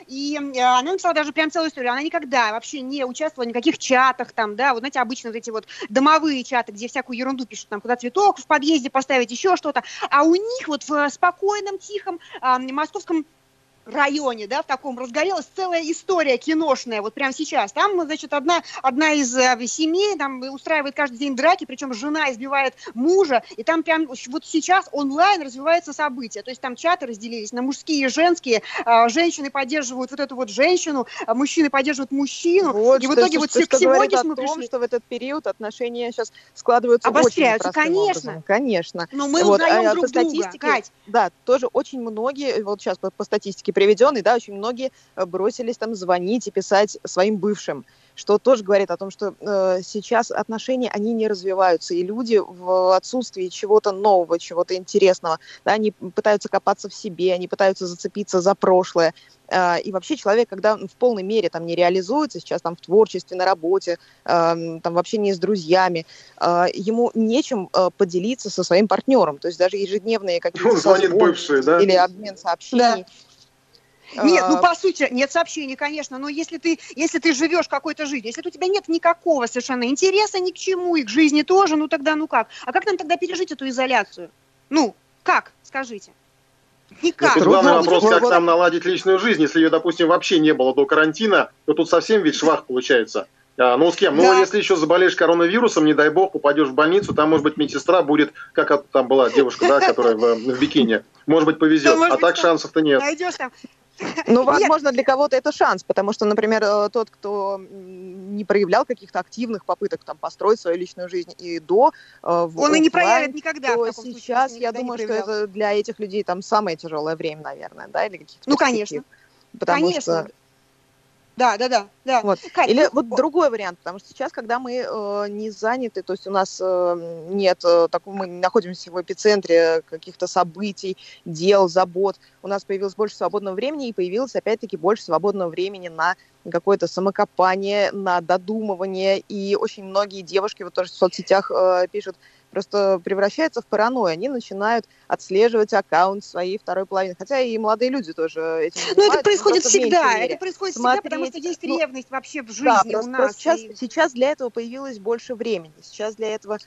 и э, она написала даже прям целую историю. Она никогда вообще не участвовала в никаких чатах там, да, вот знаете, обычно вот эти вот домовые чаты, где всякую ерунду пишут, там, куда цветок в подъезде поставить, еще что-то. А у них вот в спокойном, тихом э, московском районе, да, в таком разгорелась целая история киношная, вот прямо сейчас. Там, значит, одна, одна из э, семей там устраивает каждый день драки, причем жена избивает мужа, и там прям вот сейчас онлайн развивается событие. То есть там чаты разделились на мужские и женские, э, женщины поддерживают вот эту вот женщину, а мужчины поддерживают мужчину, вот, и в итоге вот что, к сегодня мы пришли. что в этот период отношения сейчас складываются Обостряются, очень конечно. Образом. Конечно. Но мы вот, узнаем а, друг друга, статистике, Кать. Да, тоже очень многие, вот сейчас по, по статистике приведенный, да, очень многие э, бросились там звонить и писать своим бывшим, что тоже говорит о том, что э, сейчас отношения, они не развиваются, и люди в отсутствии чего-то нового, чего-то интересного, да, они пытаются копаться в себе, они пытаются зацепиться за прошлое, э, и вообще человек, когда в полной мере там не реализуется сейчас там в творчестве, на работе, э, там в общении с друзьями, э, ему нечем э, поделиться со своим партнером, то есть даже ежедневные какие-то звонит бывший, да? или обмен сообщений. Да нет, ну а, по сути, нет сообщений, конечно, но если ты, если ты живешь какой-то жизнью, если у тебя нет никакого совершенно интереса ни к чему, и к жизни тоже, ну тогда ну как? А как нам тогда пережить эту изоляцию? Ну, как, скажите? Никак. Тут главный вопрос, как нам наладить личную жизнь. Если ее, допустим, вообще не было до карантина, то тут совсем ведь швах получается. А, ну, с кем? Ну, да. Ну, если еще заболеешь коронавирусом, не дай бог, попадешь в больницу, там, может быть, медсестра будет, как там была девушка, да, которая в, в бикини. Может быть, повезет. а так шансов-то нет. Найдешь там Ну, возможно, для кого-то это шанс, потому что, например, э, тот, кто не проявлял каких-то активных попыток там построить свою личную жизнь и до, э, он офлайн, и не проявит никогда. То сейчас случае, я думаю, что это для этих людей там самое тяжелое время, наверное, да, или каких-то. Ну, конечно. Потому конечно. что да, да, да, да. Вот. Кать, Или ну, вот другой вариант, потому что сейчас, когда мы э, не заняты, то есть у нас э, нет э, такого, мы находимся в эпицентре каких-то событий, дел, забот, у нас появилось больше свободного времени и появилось опять-таки больше свободного времени на какое-то самокопание, на додумывание. И очень многие девушки вот тоже в соцсетях э, пишут, просто превращаются в паранойю. Они начинают отслеживать аккаунт своей второй половины. Хотя и молодые люди тоже этим. Но это происходит всегда. Это происходит Смотреть, всегда, потому что есть ну, ревность вообще в жизни да, просто, у нас. Просто сейчас, и... сейчас для этого появилось больше времени. Сейчас для этого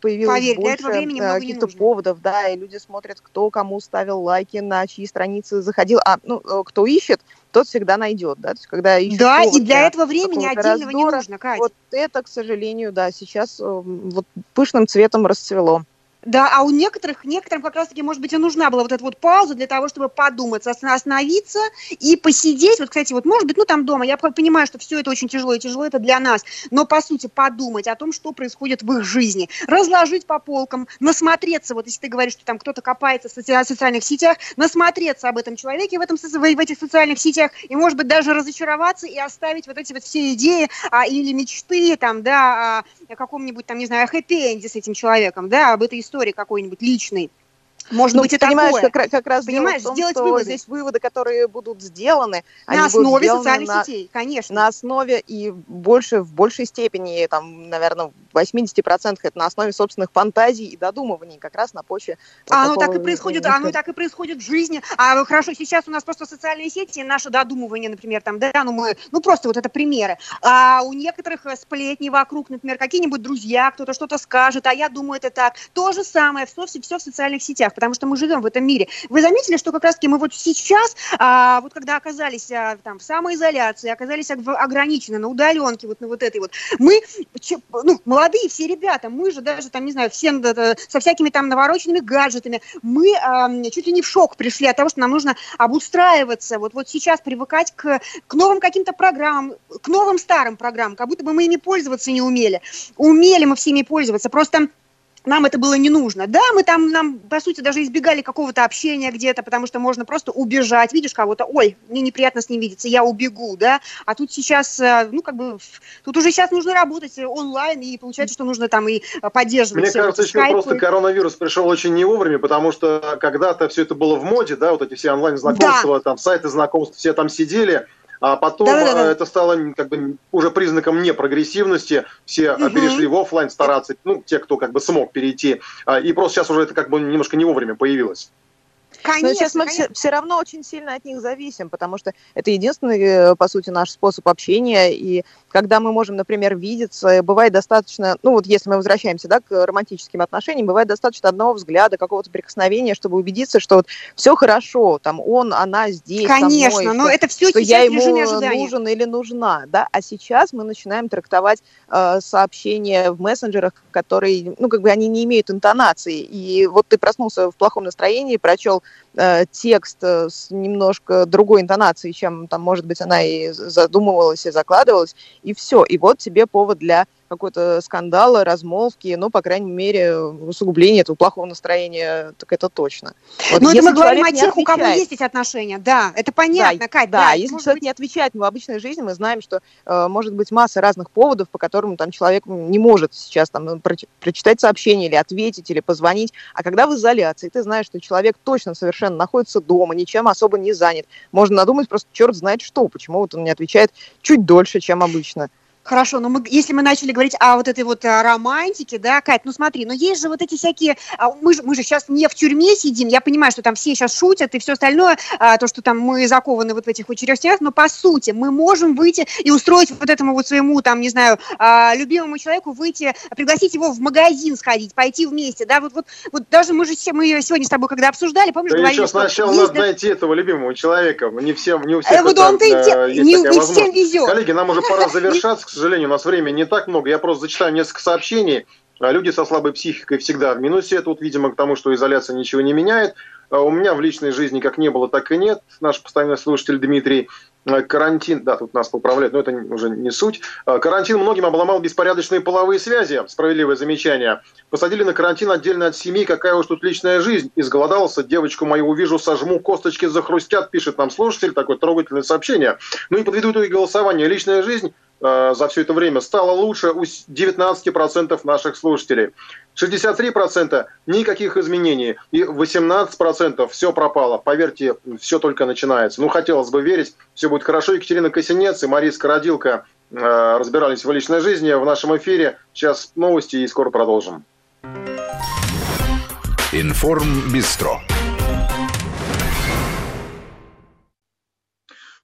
появилось Поверь, больше э, каких-то поводов, да, и люди смотрят, кто кому ставил лайки, на чьи страницы заходил. А, ну, э, кто ищет, тот всегда найдет, да, то есть когда ищет Да, и для этого времени отдельного раздора, не нужно, Катя. Вот это, к сожалению, да, сейчас э, вот пышным цветом расцвело. Да, а у некоторых, некоторым как раз-таки, может быть, и нужна была вот эта вот пауза для того, чтобы подумать, остановиться и посидеть. Вот, кстати, вот, может быть, ну, там дома, я понимаю, что все это очень тяжело, и тяжело это для нас, но, по сути, подумать о том, что происходит в их жизни, разложить по полкам, насмотреться, вот, если ты говоришь, что там кто-то копается в социальных сетях, насмотреться об этом человеке в, этом, в этих социальных сетях, и, может быть, даже разочароваться и оставить вот эти вот все идеи а, или мечты, там, да, о каком-нибудь, там, не знаю, хэппи-энде с этим человеком, да, об этой истории истории какой-нибудь личной. Может ну, быть, и понимаешь, такое. Как, как раз понимаешь, том, сделать что выводы. здесь выводы, которые будут сделаны, на основе социальных на, сетей, конечно. На основе и больше, в большей степени, там, наверное, в 80% это на основе собственных фантазий и додумываний, как раз на почве. А оно так и происходит, оно так и происходит в жизни. А хорошо, сейчас у нас просто социальные сети, наше додумывание, например, там, да, ну мы, ну просто вот это примеры. А у некоторых сплетни вокруг, например, какие-нибудь друзья, кто-то что-то скажет, а я думаю это так. То же самое, все, все в социальных сетях потому что мы живем в этом мире. Вы заметили, что как раз-таки мы вот сейчас, а, вот когда оказались а, там в самоизоляции, оказались ограничены на удаленке, вот на вот этой вот, мы, ну, молодые все ребята, мы же даже там, не знаю, все со всякими там навороченными гаджетами, мы а, чуть ли не в шок пришли от того, что нам нужно обустраиваться, вот, вот сейчас привыкать к, к новым каким-то программам, к новым старым программам, как будто бы мы ими пользоваться не умели. Умели мы всеми пользоваться, просто нам это было не нужно. Да, мы там, нам, по сути, даже избегали какого-то общения где-то, потому что можно просто убежать. Видишь кого-то, ой, мне неприятно с ним видеться, я убегу, да. А тут сейчас, э, ну, как бы, тут уже сейчас нужно работать онлайн, и получается, что нужно там и поддерживать. Мне кажется, еще скайпы. просто коронавирус пришел очень не вовремя, потому что когда-то все это было в моде, да, вот эти все онлайн-знакомства, да. там, сайты знакомств, все там сидели, а потом да, да, да. это стало как бы уже признаком непрогрессивности. Все угу. перешли в офлайн стараться, ну, те, кто как бы смог перейти. А, и просто сейчас уже это как бы немножко не вовремя появилось. Конечно, Но сейчас мы конечно. Все, все равно очень сильно от них зависим, потому что это единственный, э, по сути, наш способ общения. И когда мы можем, например, видеться, бывает достаточно, ну вот если мы возвращаемся да, к романтическим отношениям, бывает достаточно одного взгляда, какого-то прикосновения, чтобы убедиться, что вот все хорошо, там он, она здесь, Конечно, мной, но что, это все что я ему нужен или нужна, да. А сейчас мы начинаем трактовать э, сообщения в мессенджерах, которые, ну как бы они не имеют интонации. И вот ты проснулся в плохом настроении, прочел Э, текст э, с немножко другой интонацией, чем там, может быть, она и задумывалась, и закладывалась, и все. И вот тебе повод для какой-то скандала, размолвки, ну, по крайней мере, усугубление этого плохого настроения, так это точно. Вот Но это мы говорим о тех, у кого есть эти отношения, да, это понятно, да, Кать. Да, да если человек быть... не отвечает, мы в обычной жизни мы знаем, что э, может быть масса разных поводов, по которым там человек не может сейчас там про прочитать сообщение или ответить, или позвонить, а когда в изоляции, ты знаешь, что человек точно совершенно находится дома, ничем особо не занят, можно надумать просто черт знает что, почему вот он не отвечает чуть дольше, чем обычно. Хорошо, но мы, если мы начали говорить о вот этой вот а, романтике, да, Кать, ну смотри, но есть же вот эти всякие, а, мы же, мы же сейчас не в тюрьме сидим, я понимаю, что там все сейчас шутят и все остальное, а, то, что там мы закованы вот в этих стенах, но по сути мы можем выйти и устроить вот этому вот своему, там, не знаю, любимому человеку выйти, пригласить его в магазин сходить, пойти вместе, да, вот, вот, вот даже мы же все, мы сегодня с тобой когда обсуждали, помнишь, да говорили, еще сначала есть, надо найти этого любимого человека, не всем, не у всех э, вот он это, не, не, не всем везет. Коллеги, нам уже пора завершаться, сожалению, у нас время не так много. Я просто зачитаю несколько сообщений. А люди со слабой психикой всегда в минусе. Тут, видимо, к тому, что изоляция ничего не меняет. У меня в личной жизни как не было, так и нет. Наш постоянный слушатель Дмитрий Э, карантин, да, тут нас поправляют, но это уже не суть. Карантин многим обломал беспорядочные половые связи, справедливое замечание. Посадили на карантин отдельно от семьи, какая уж тут личная жизнь. Изголодался, девочку мою увижу, сожму, косточки захрустят, пишет нам слушатель, такое трогательное сообщение. Ну и подведу итоги голосования. Личная жизнь Э, за все это время стало лучше у 19% наших слушателей. 63% никаких изменений. И 18% все пропало. Поверьте, все только начинается. Ну, хотелось бы верить, все будет хорошо. Екатерина Косинец и Мария Скородилка э, разбирались в личной жизни в нашем эфире. Сейчас новости и скоро продолжим. Информ Бистро.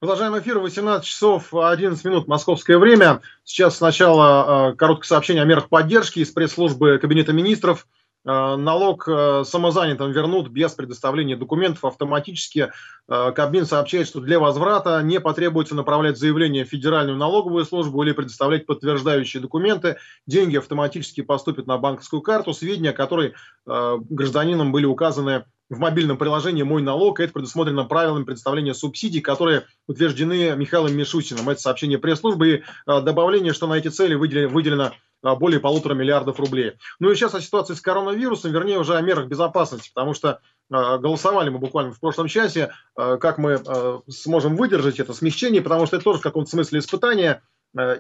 Продолжаем эфир. 18 часов 11 минут московское время. Сейчас сначала э, короткое сообщение о мерах поддержки из пресс-службы Кабинета министров. Э, налог э, самозанятым вернут без предоставления документов автоматически. Кабмин сообщает, что для возврата не потребуется направлять заявление в Федеральную налоговую службу или предоставлять подтверждающие документы. Деньги автоматически поступят на банковскую карту, сведения о которой гражданинам были указаны в мобильном приложении «Мой налог». Это предусмотрено правилами предоставления субсидий, которые утверждены Михаилом Мишустиным. Это сообщение пресс-службы и а, добавление, что на эти цели выделено, а, более полутора миллиардов рублей. Ну и сейчас о ситуации с коронавирусом, вернее уже о мерах безопасности, потому что а, голосовали мы буквально в прошлом часе, как мы сможем выдержать это смещение, потому что это тоже в каком-то смысле испытание –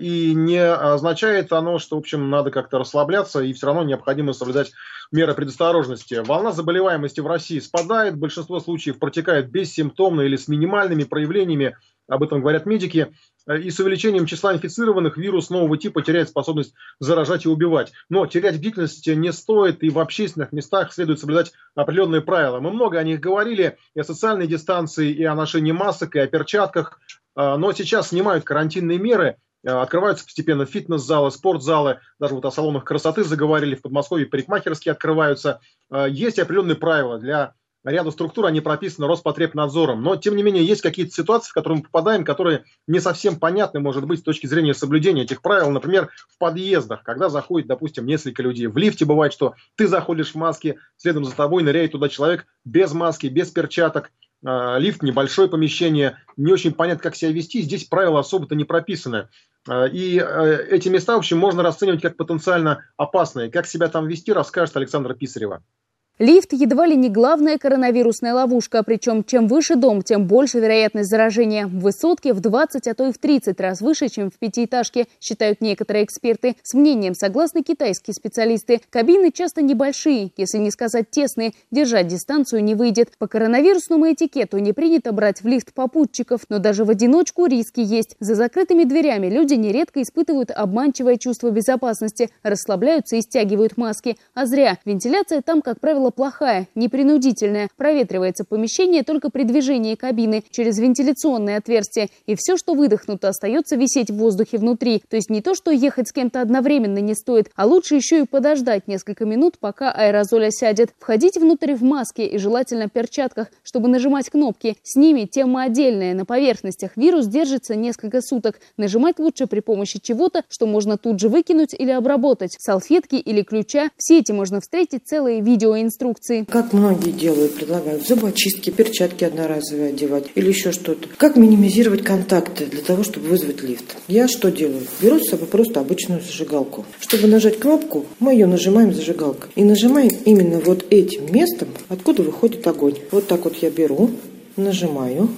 и не означает оно, что, в общем, надо как-то расслабляться, и все равно необходимо соблюдать меры предосторожности. Волна заболеваемости в России спадает, большинство случаев протекает бессимптомно или с минимальными проявлениями, об этом говорят медики. Э, и с увеличением числа инфицированных вирус нового типа теряет способность заражать и убивать. Но терять бдительность не стоит, и в общественных местах следует соблюдать определенные правила. Мы много о них говорили, и о социальной дистанции, и о ношении масок, и о перчатках. Э, но сейчас снимают карантинные меры – Э, открываются постепенно фитнес-залы, спортзалы, даже вот о салонах красоты заговорили, в Подмосковье парикмахерские открываются. Э, есть определенные правила для ряда структур, они прописаны Роспотребнадзором. Но, тем не менее, есть какие-то ситуации, в которые мы попадаем, которые не совсем понятны, может быть, с точки зрения соблюдения этих правил. Например, в подъездах, когда заходит, допустим, несколько людей. В лифте бывает, что ты заходишь в маске, следом за тобой ныряет туда человек без маски, без перчаток. Э, лифт, небольшое помещение, не очень понятно, как себя вести. Здесь правила особо-то не прописаны. Э, и э, эти места, в общем, можно расценивать как потенциально опасные. Как себя там вести, расскажет Александра Писарева. Лифт едва ли не главная коронавирусная ловушка, причем чем выше дом, тем больше вероятность заражения. В высотке в 20, а то и в 30 раз выше, чем в пятиэтажке, считают некоторые эксперты. С мнением согласны китайские специалисты. Кабины часто небольшие, если не сказать тесные, держать дистанцию не выйдет. По коронавирусному этикету не принято брать в лифт попутчиков, но даже в одиночку риски есть. За закрытыми дверями люди нередко испытывают обманчивое чувство безопасности, расслабляются и стягивают маски. А зря. Вентиляция там, как правило, правило, плохая, непринудительная. Проветривается помещение только при движении кабины через вентиляционные отверстия. И все, что выдохнуто, остается висеть в воздухе внутри. То есть не то, что ехать с кем-то одновременно не стоит, а лучше еще и подождать несколько минут, пока аэрозоль осядет. Входить внутрь в маске и желательно в перчатках, чтобы нажимать кнопки. С ними тема отдельная. На поверхностях вирус держится несколько суток. Нажимать лучше при помощи чего-то, что можно тут же выкинуть или обработать. Салфетки или ключа. Все эти можно встретить целые видеоинструкции инструкции. Как многие делают, предлагают зубочистки, перчатки одноразовые одевать или еще что-то. Как минимизировать контакты для того, чтобы вызвать лифт? Я что делаю? Беру с собой просто обычную зажигалку. Чтобы нажать кнопку, мы ее нажимаем зажигалкой. И нажимаем именно вот этим местом, откуда выходит огонь. Вот так вот я беру, нажимаю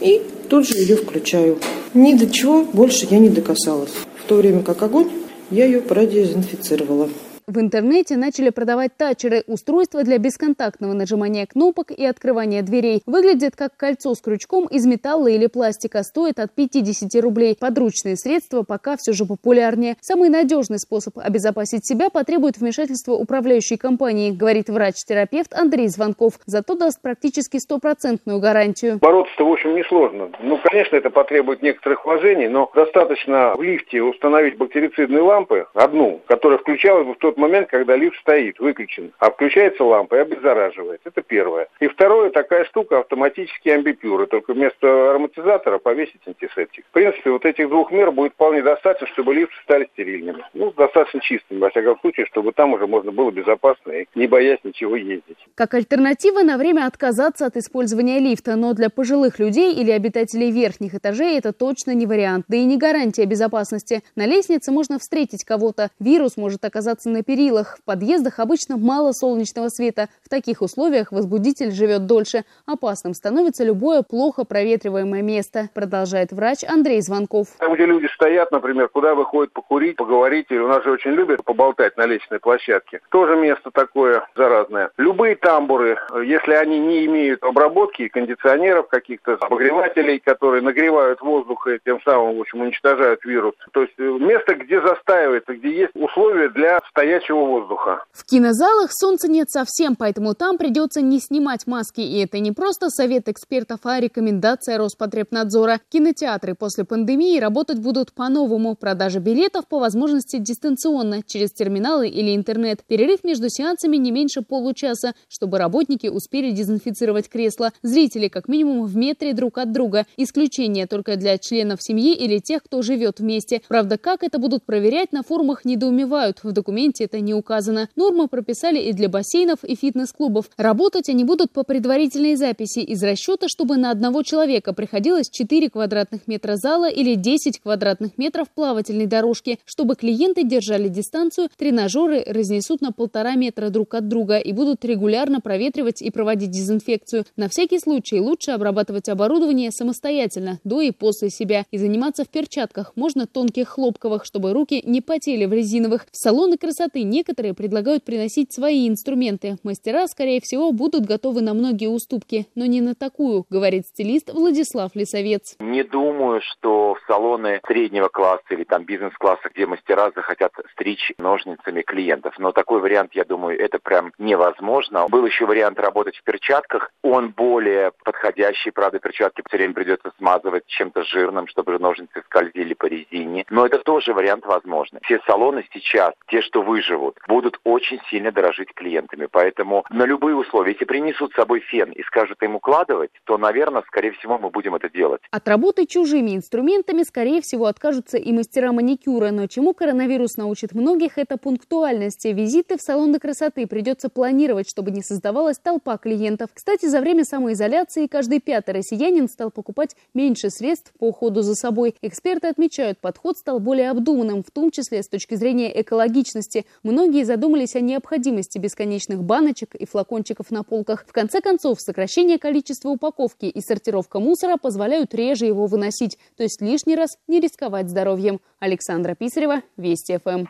и тут же ее включаю. Ни до чего больше я не докасалась. В то время как огонь, я ее продезинфицировала. В интернете начали продавать тачеры – устройства для бесконтактного нажимания кнопок и открывания дверей. Выглядит как кольцо с крючком из металла или пластика. Стоит от 50 рублей. Подручные средства пока все же популярнее. Самый надежный способ обезопасить себя потребует вмешательства управляющей компании, говорит врач-терапевт Андрей Звонков. Зато даст практически стопроцентную гарантию. Бороться-то, в общем, несложно. Ну, конечно, это потребует некоторых вложений, но достаточно в лифте установить бактерицидные лампы, одну, которая включалась бы в тот тот момент, когда лифт стоит, выключен, а включается лампа и обеззараживает. Это первое. И второе, такая штука, автоматические амбипюры, только вместо ароматизатора повесить антисептик. В принципе, вот этих двух мер будет вполне достаточно, чтобы лифты стали стерильными. Ну, достаточно чистыми, во всяком случае, чтобы там уже можно было безопасно и не боясь ничего ездить. Как альтернатива на время отказаться от использования лифта, но для пожилых людей или обитателей верхних этажей это точно не вариант, да и не гарантия безопасности. На лестнице можно встретить кого-то. Вирус может оказаться на перилах. В подъездах обычно мало солнечного света. В таких условиях возбудитель живет дольше. Опасным становится любое плохо проветриваемое место, продолжает врач Андрей Звонков. Там, где люди стоят, например, куда выходят покурить, поговорить, или у нас же очень любят поболтать на лестничной площадке. Тоже место такое заразное. Любые тамбуры, если они не имеют обработки кондиционеров, каких-то обогревателей, которые нагревают воздух и тем самым, в общем, уничтожают вирус. То есть э, место, где застаивается, где есть условия для стоячего воздуха. В кинозалах солнца нет совсем, поэтому там придется не снимать маски. И это не просто совет экспертов, а рекомендация Роспотребнадзора. Кинотеатры после пандемии работать будут по-новому. Продажа билетов по возможности дистанционно, через терминалы или интернет. Перерыв между сеансами не меньше получаса, чтобы работники успели дезинфицировать кресла. Зрители как минимум в метре друг от друга. Исключение только для членов семьи или тех, кто живет вместе. Правда, как это будут проверять, на форумах недоумевают. В документе это не указано. Нормы прописали и для бассейнов, и фитнес-клубов. Работать они будут по предварительной записи из расчета, чтобы на одного человека приходилось 4 квадратных метра зала или 10 квадратных метров плавательной дорожки. Чтобы клиенты держали дистанцию, тренажеры разнесут на полтора метра друг от друга и будут регулярно проветривать и проводить дезинфекцию. На всякий случай лучше обрабатывать оборудование самостоятельно, до и после себя. И заниматься в перчатках, можно тонких хлопковых, чтобы руки не потели в резиновых. В салоны красоты некоторые предлагают приносить свои инструменты. Мастера, скорее всего, будут готовы на многие уступки, но не на такую, говорит стилист Владислав Лисовец. Не думаю, что в салоны среднего класса или там бизнес-класса, где мастера захотят стричь ножницами клиентов. Но такой вариант, я думаю, это прям невозможно. Был еще вариант работать в перчатках. Он более подходящий. Правда, перчатки все время придется смазывать чем-то жирным, чтобы ножницы скользили по резине. Но это тоже вариант возможный. Все салоны сейчас, те, что выживут, будут очень сильно дорожить клиентами. Поэтому на любые условия, если принесут с собой фен и скажут им укладывать, то, наверное, скорее всего, мы будем это делать. От работы чужими инструментами, скорее всего, откажутся и мастера маникюра. Но чему коронавирус научит многих, это пунктуальности. Визиты в салоны красоты придется планировать, чтобы не создавалась толпа клиентов. Кстати, за время самоизоляции каждый пятый россиянин стал покупать меньше средств по уходу за собой. Эксперты отмечают, подход стал более обдуманным, в том числе с точки зрения экологичности. Многие задумались о необходимости бесконечных баночек и флакончиков на полках. В конце концов, сокращение количества упаковки и сортировка мусора позволяют реже его выносить, то есть лишний раз не рисковать здоровьем. Александра Писарева, Вести ФМ.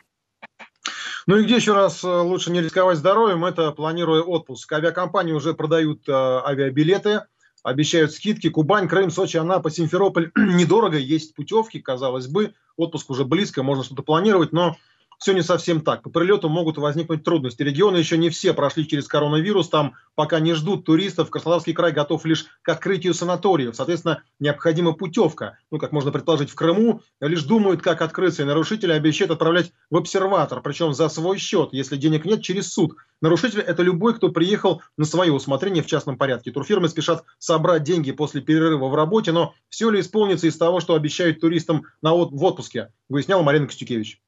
Ну и где еще раз э, лучше не рисковать здоровьем, это планируя отпуск. Авиакомпании уже продают э, авиабилеты, обещают скидки. Кубань, Крым, Сочи, Анапа, Симферополь. Недорого, есть путевки, казалось бы. Отпуск уже близко, можно что-то планировать, но все не совсем так. По прилету могут возникнуть трудности. Регионы еще не все прошли через коронавирус, там пока не ждут туристов. Краснодарский край готов лишь к открытию санаториев. Соответственно, необходима путевка. Ну, как можно предположить, в Крыму лишь думают, как открыться. И нарушители обещают отправлять в обсерватор, причем за свой счет, если денег нет, через суд. Нарушитель – это любой, кто приехал на свое усмотрение в частном порядке. Турфирмы спешат собрать деньги после перерыва в работе, но все ли исполнится из того, что обещают туристам на от... в отпуске, выясняла Марина Костюкевич.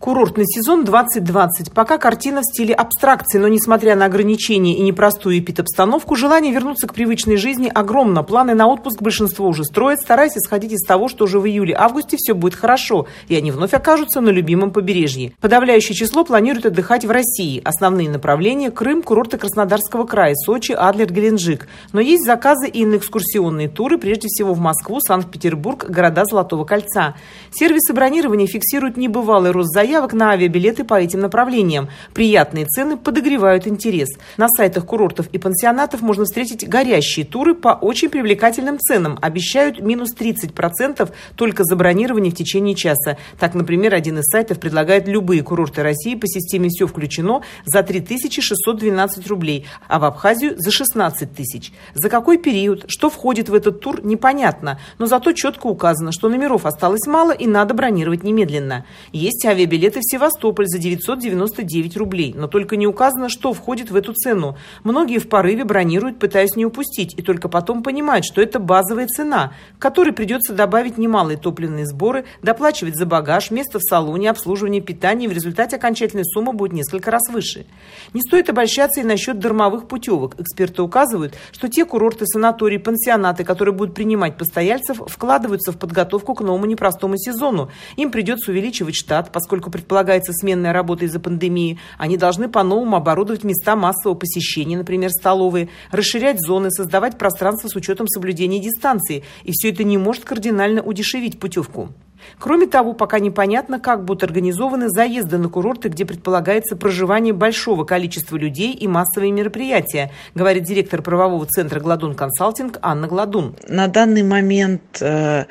Курортный сезон 2020. Пока картина в стиле абстракции, но несмотря на ограничения и непростую эпид-обстановку, желание вернуться к привычной жизни огромно. Планы на отпуск большинство уже строят, стараясь исходить из того, что уже в июле-августе все будет хорошо, и они вновь окажутся на любимом побережье. Подавляющее число планируют отдыхать в России. Основные направления – Крым, курорты Краснодарского края, Сочи, Адлер, Геленджик. Но есть заказы и на экскурсионные туры, прежде всего в Москву, Санкт-Петербург, города Золотого кольца. Сервисы бронирования фиксируют небывалый рост заявок заявок на авиабилеты по этим направлениям. Приятные цены подогревают интерес. На сайтах курортов и пансионатов можно встретить горящие туры по очень привлекательным ценам. Обещают минус 30% только за бронирование в течение часа. Так, например, один из сайтов предлагает любые курорты России по системе «Все включено» за 3612 рублей, а в Абхазию за 16 тысяч. За какой период, что входит в этот тур, непонятно, но зато четко указано, что номеров осталось мало и надо бронировать немедленно. Есть авиабилеты билеты в Севастополь за 999 рублей. Но только не указано, что входит в эту цену. Многие в порыве бронируют, пытаясь не упустить, и только потом понимают, что это базовая цена, к которой придется добавить немалые топливные сборы, доплачивать за багаж, место в салоне, обслуживание, питание, и в результате окончательная сумма будет несколько раз выше. Не стоит обольщаться и насчет дармовых путевок. Эксперты указывают, что те курорты, санатории, пансионаты, которые будут принимать постояльцев, вкладываются в подготовку к новому непростому сезону. Им придется увеличивать штат, поскольку предполагается сменная работа из-за пандемии. Они должны по-новому оборудовать места массового посещения, например, столовые, расширять зоны, создавать пространство с учетом соблюдения дистанции. И все это не может кардинально удешевить путевку. Кроме того, пока непонятно, как будут организованы заезды на курорты, где предполагается проживание большого количества людей и массовые мероприятия, говорит директор правового центра «Гладун Консалтинг» Анна Гладун. На данный момент э,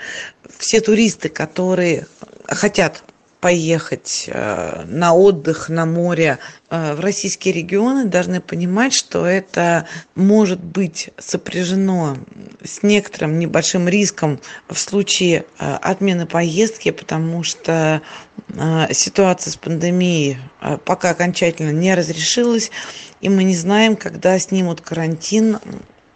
все туристы, которые хотят поехать э, на отдых на море э, в российские регионы, должны понимать, что это может быть сопряжено с некоторым небольшим риском в случае э, отмены поездки, потому что ситуация с пандемией пока окончательно не разрешилась, и мы не знаем, когда снимут карантин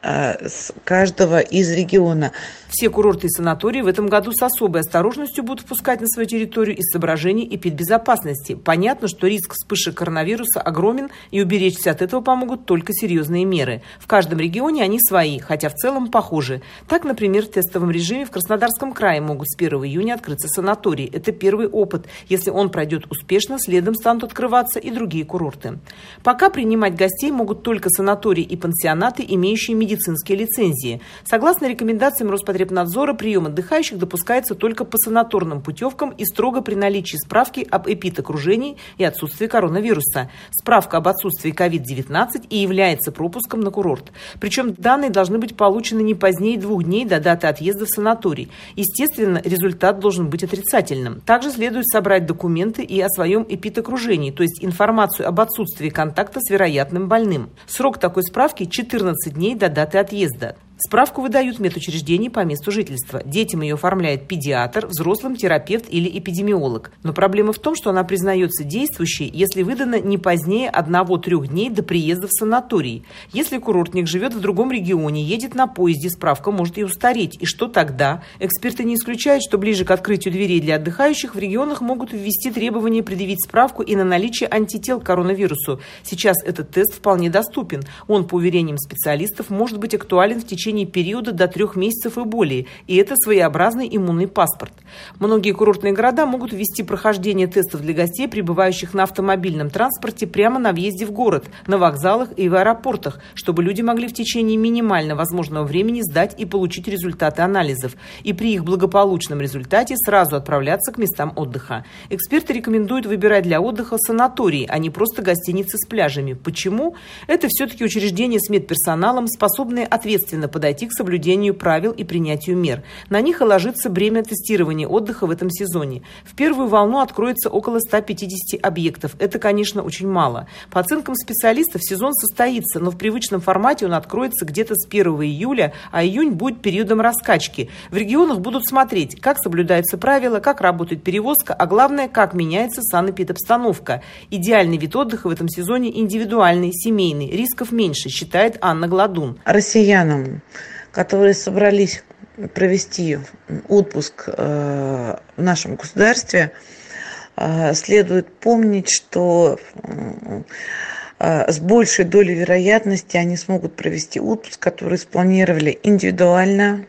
с каждого из региона. Все курорты и санатории в этом году с особой осторожностью будут впускать на свою территорию из соображений эпидбезопасности. Понятно, что риск вспышек коронавируса огромен, и уберечься от этого помогут только серьезные меры. В каждом регионе они свои, хотя в целом похожи. Так, например, в тестовом режиме в Краснодарском крае могут с 1 июня открыться санатории. Это первый опыт. Если он пройдет успешно, следом станут открываться и другие курорты. Пока принимать гостей могут только санатории и пансионаты, имеющие медицинские лицензии. Согласно рекомендациям Роспотребнадзора прием отдыхающих допускается только по санаторным путевкам и строго при наличии справки об эпидокружении и отсутствии коронавируса. Справка об отсутствии COVID-19 и является пропуском на курорт. Причем данные должны быть получены не позднее двух дней до даты отъезда в санаторий. Естественно, результат должен быть отрицательным. Также следует собрать документы и о своем эпидокружении, то есть информацию об отсутствии контакта с вероятным больным. Срок такой справки 14 дней до даты отъезда. Справку выдают в медучреждении по месту жительства. Детям ее оформляет педиатр, взрослым терапевт или эпидемиолог. Но проблема в том, что она признается действующей, если выдана не позднее одного-трех дней до приезда в санаторий. Если курортник живет в другом регионе, едет на поезде, справка может и устареть. И что тогда? Эксперты не исключают, что ближе к открытию дверей для отдыхающих в регионах могут ввести требование предъявить справку и на наличие антител к коронавирусу. Сейчас этот тест вполне доступен. Он, по уверениям специалистов, может быть актуален в течение течение периода до трех месяцев и более, и это своеобразный иммунный паспорт. Многие курортные города могут ввести прохождение тестов для гостей, прибывающих на автомобильном транспорте прямо на въезде в город, на вокзалах и в аэропортах, чтобы люди могли в течение минимально возможного времени сдать и получить результаты анализов, и при их благополучном результате сразу отправляться к местам отдыха. Эксперты рекомендуют выбирать для отдыха санатории, а не просто гостиницы с пляжами. Почему? Это все-таки учреждения с медперсоналом, способные ответственно подойти к соблюдению правил и принятию мер. На них и ложится бремя тестирования отдыха в этом сезоне. В первую волну откроется около 150 объектов. Это, конечно, очень мало. По оценкам специалистов, сезон состоится, но в привычном формате он откроется где-то с 1 июля, а июнь будет периодом раскачки. В регионах будут смотреть, как соблюдаются правила, как работает перевозка, а главное, как меняется санэпидобстановка. Идеальный вид отдыха в этом сезоне индивидуальный, семейный. Рисков меньше, считает Анна Гладун. Россиянам которые собрались провести отпуск э, в нашем государстве, э, следует помнить, что э, с большей долей вероятности они смогут провести отпуск, который спланировали индивидуально,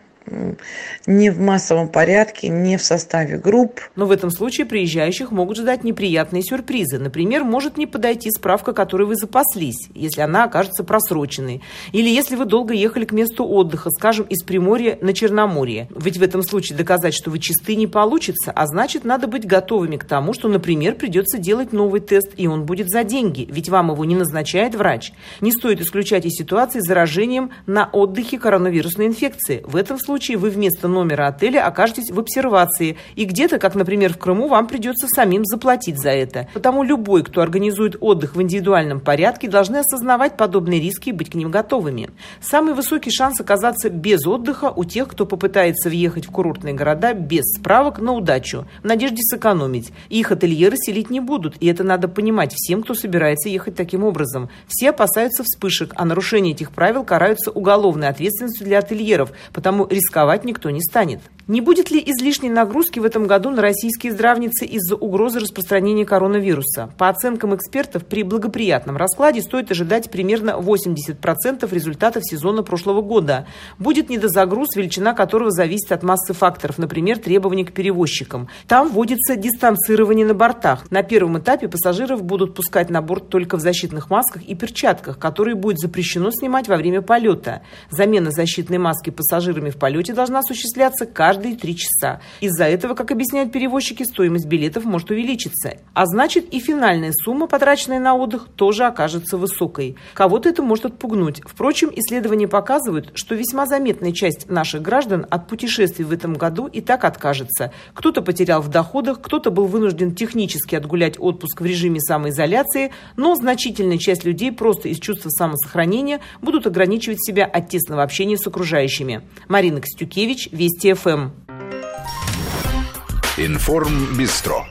не в массовом порядке, не в составе групп. Но в этом случае приезжающих могут ждать неприятные сюрпризы. Например, может не подойти справка, которой вы запаслись, если она окажется просроченной. Или если вы долго ехали к месту отдыха, скажем, из Приморья на Черноморье. Ведь в этом случае доказать, что вы чисты, не получится, а значит, надо быть готовыми к тому, что, например, придется делать новый тест, и он будет за деньги, ведь вам его не назначает врач. Не стоит исключать и ситуации с заражением на отдыхе коронавирусной инфекции. В этом случае случае вы вместо номера отеля окажетесь в обсервации. И где-то, как, например, в Крыму, вам придется самим заплатить за это. Потому любой, кто организует отдых в индивидуальном порядке, должны осознавать подобные риски и быть к ним готовыми. Самый высокий шанс оказаться без отдыха у тех, кто попытается въехать в курортные города без справок на удачу, в надежде сэкономить. Их ательеры селить не будут, и это надо понимать всем, кто собирается ехать таким образом. Все опасаются вспышек, а нарушение этих правил караются уголовной ответственностью для ательеров, потому рисковать никто не станет. Не будет ли излишней нагрузки в этом году на российские здравницы из-за угрозы распространения коронавируса? По оценкам экспертов, при благоприятном раскладе стоит ожидать примерно 80% результатов сезона прошлого года. Будет недозагруз, величина которого зависит от массы факторов, например, требований к перевозчикам. Там вводится дистанцирование на бортах. На первом этапе пассажиров будут пускать на борт только в защитных масках и перчатках, которые будет запрещено снимать во время полета. Замена защитной маски пассажирами в полете должна осуществляться каждый каждые три часа. Из-за этого, как объясняют перевозчики, стоимость билетов может увеличиться. А значит и финальная сумма, потраченная на отдых, тоже окажется высокой. Кого-то это может отпугнуть. Впрочем, исследования показывают, что весьма заметная часть наших граждан от путешествий в этом году и так откажется. Кто-то потерял в доходах, кто-то был вынужден технически отгулять отпуск в режиме самоизоляции, но значительная часть людей просто из чувства самосохранения будут ограничивать себя от тесного общения с окружающими. Марина Костюкевич, Вести ФМ. Информ Бистро.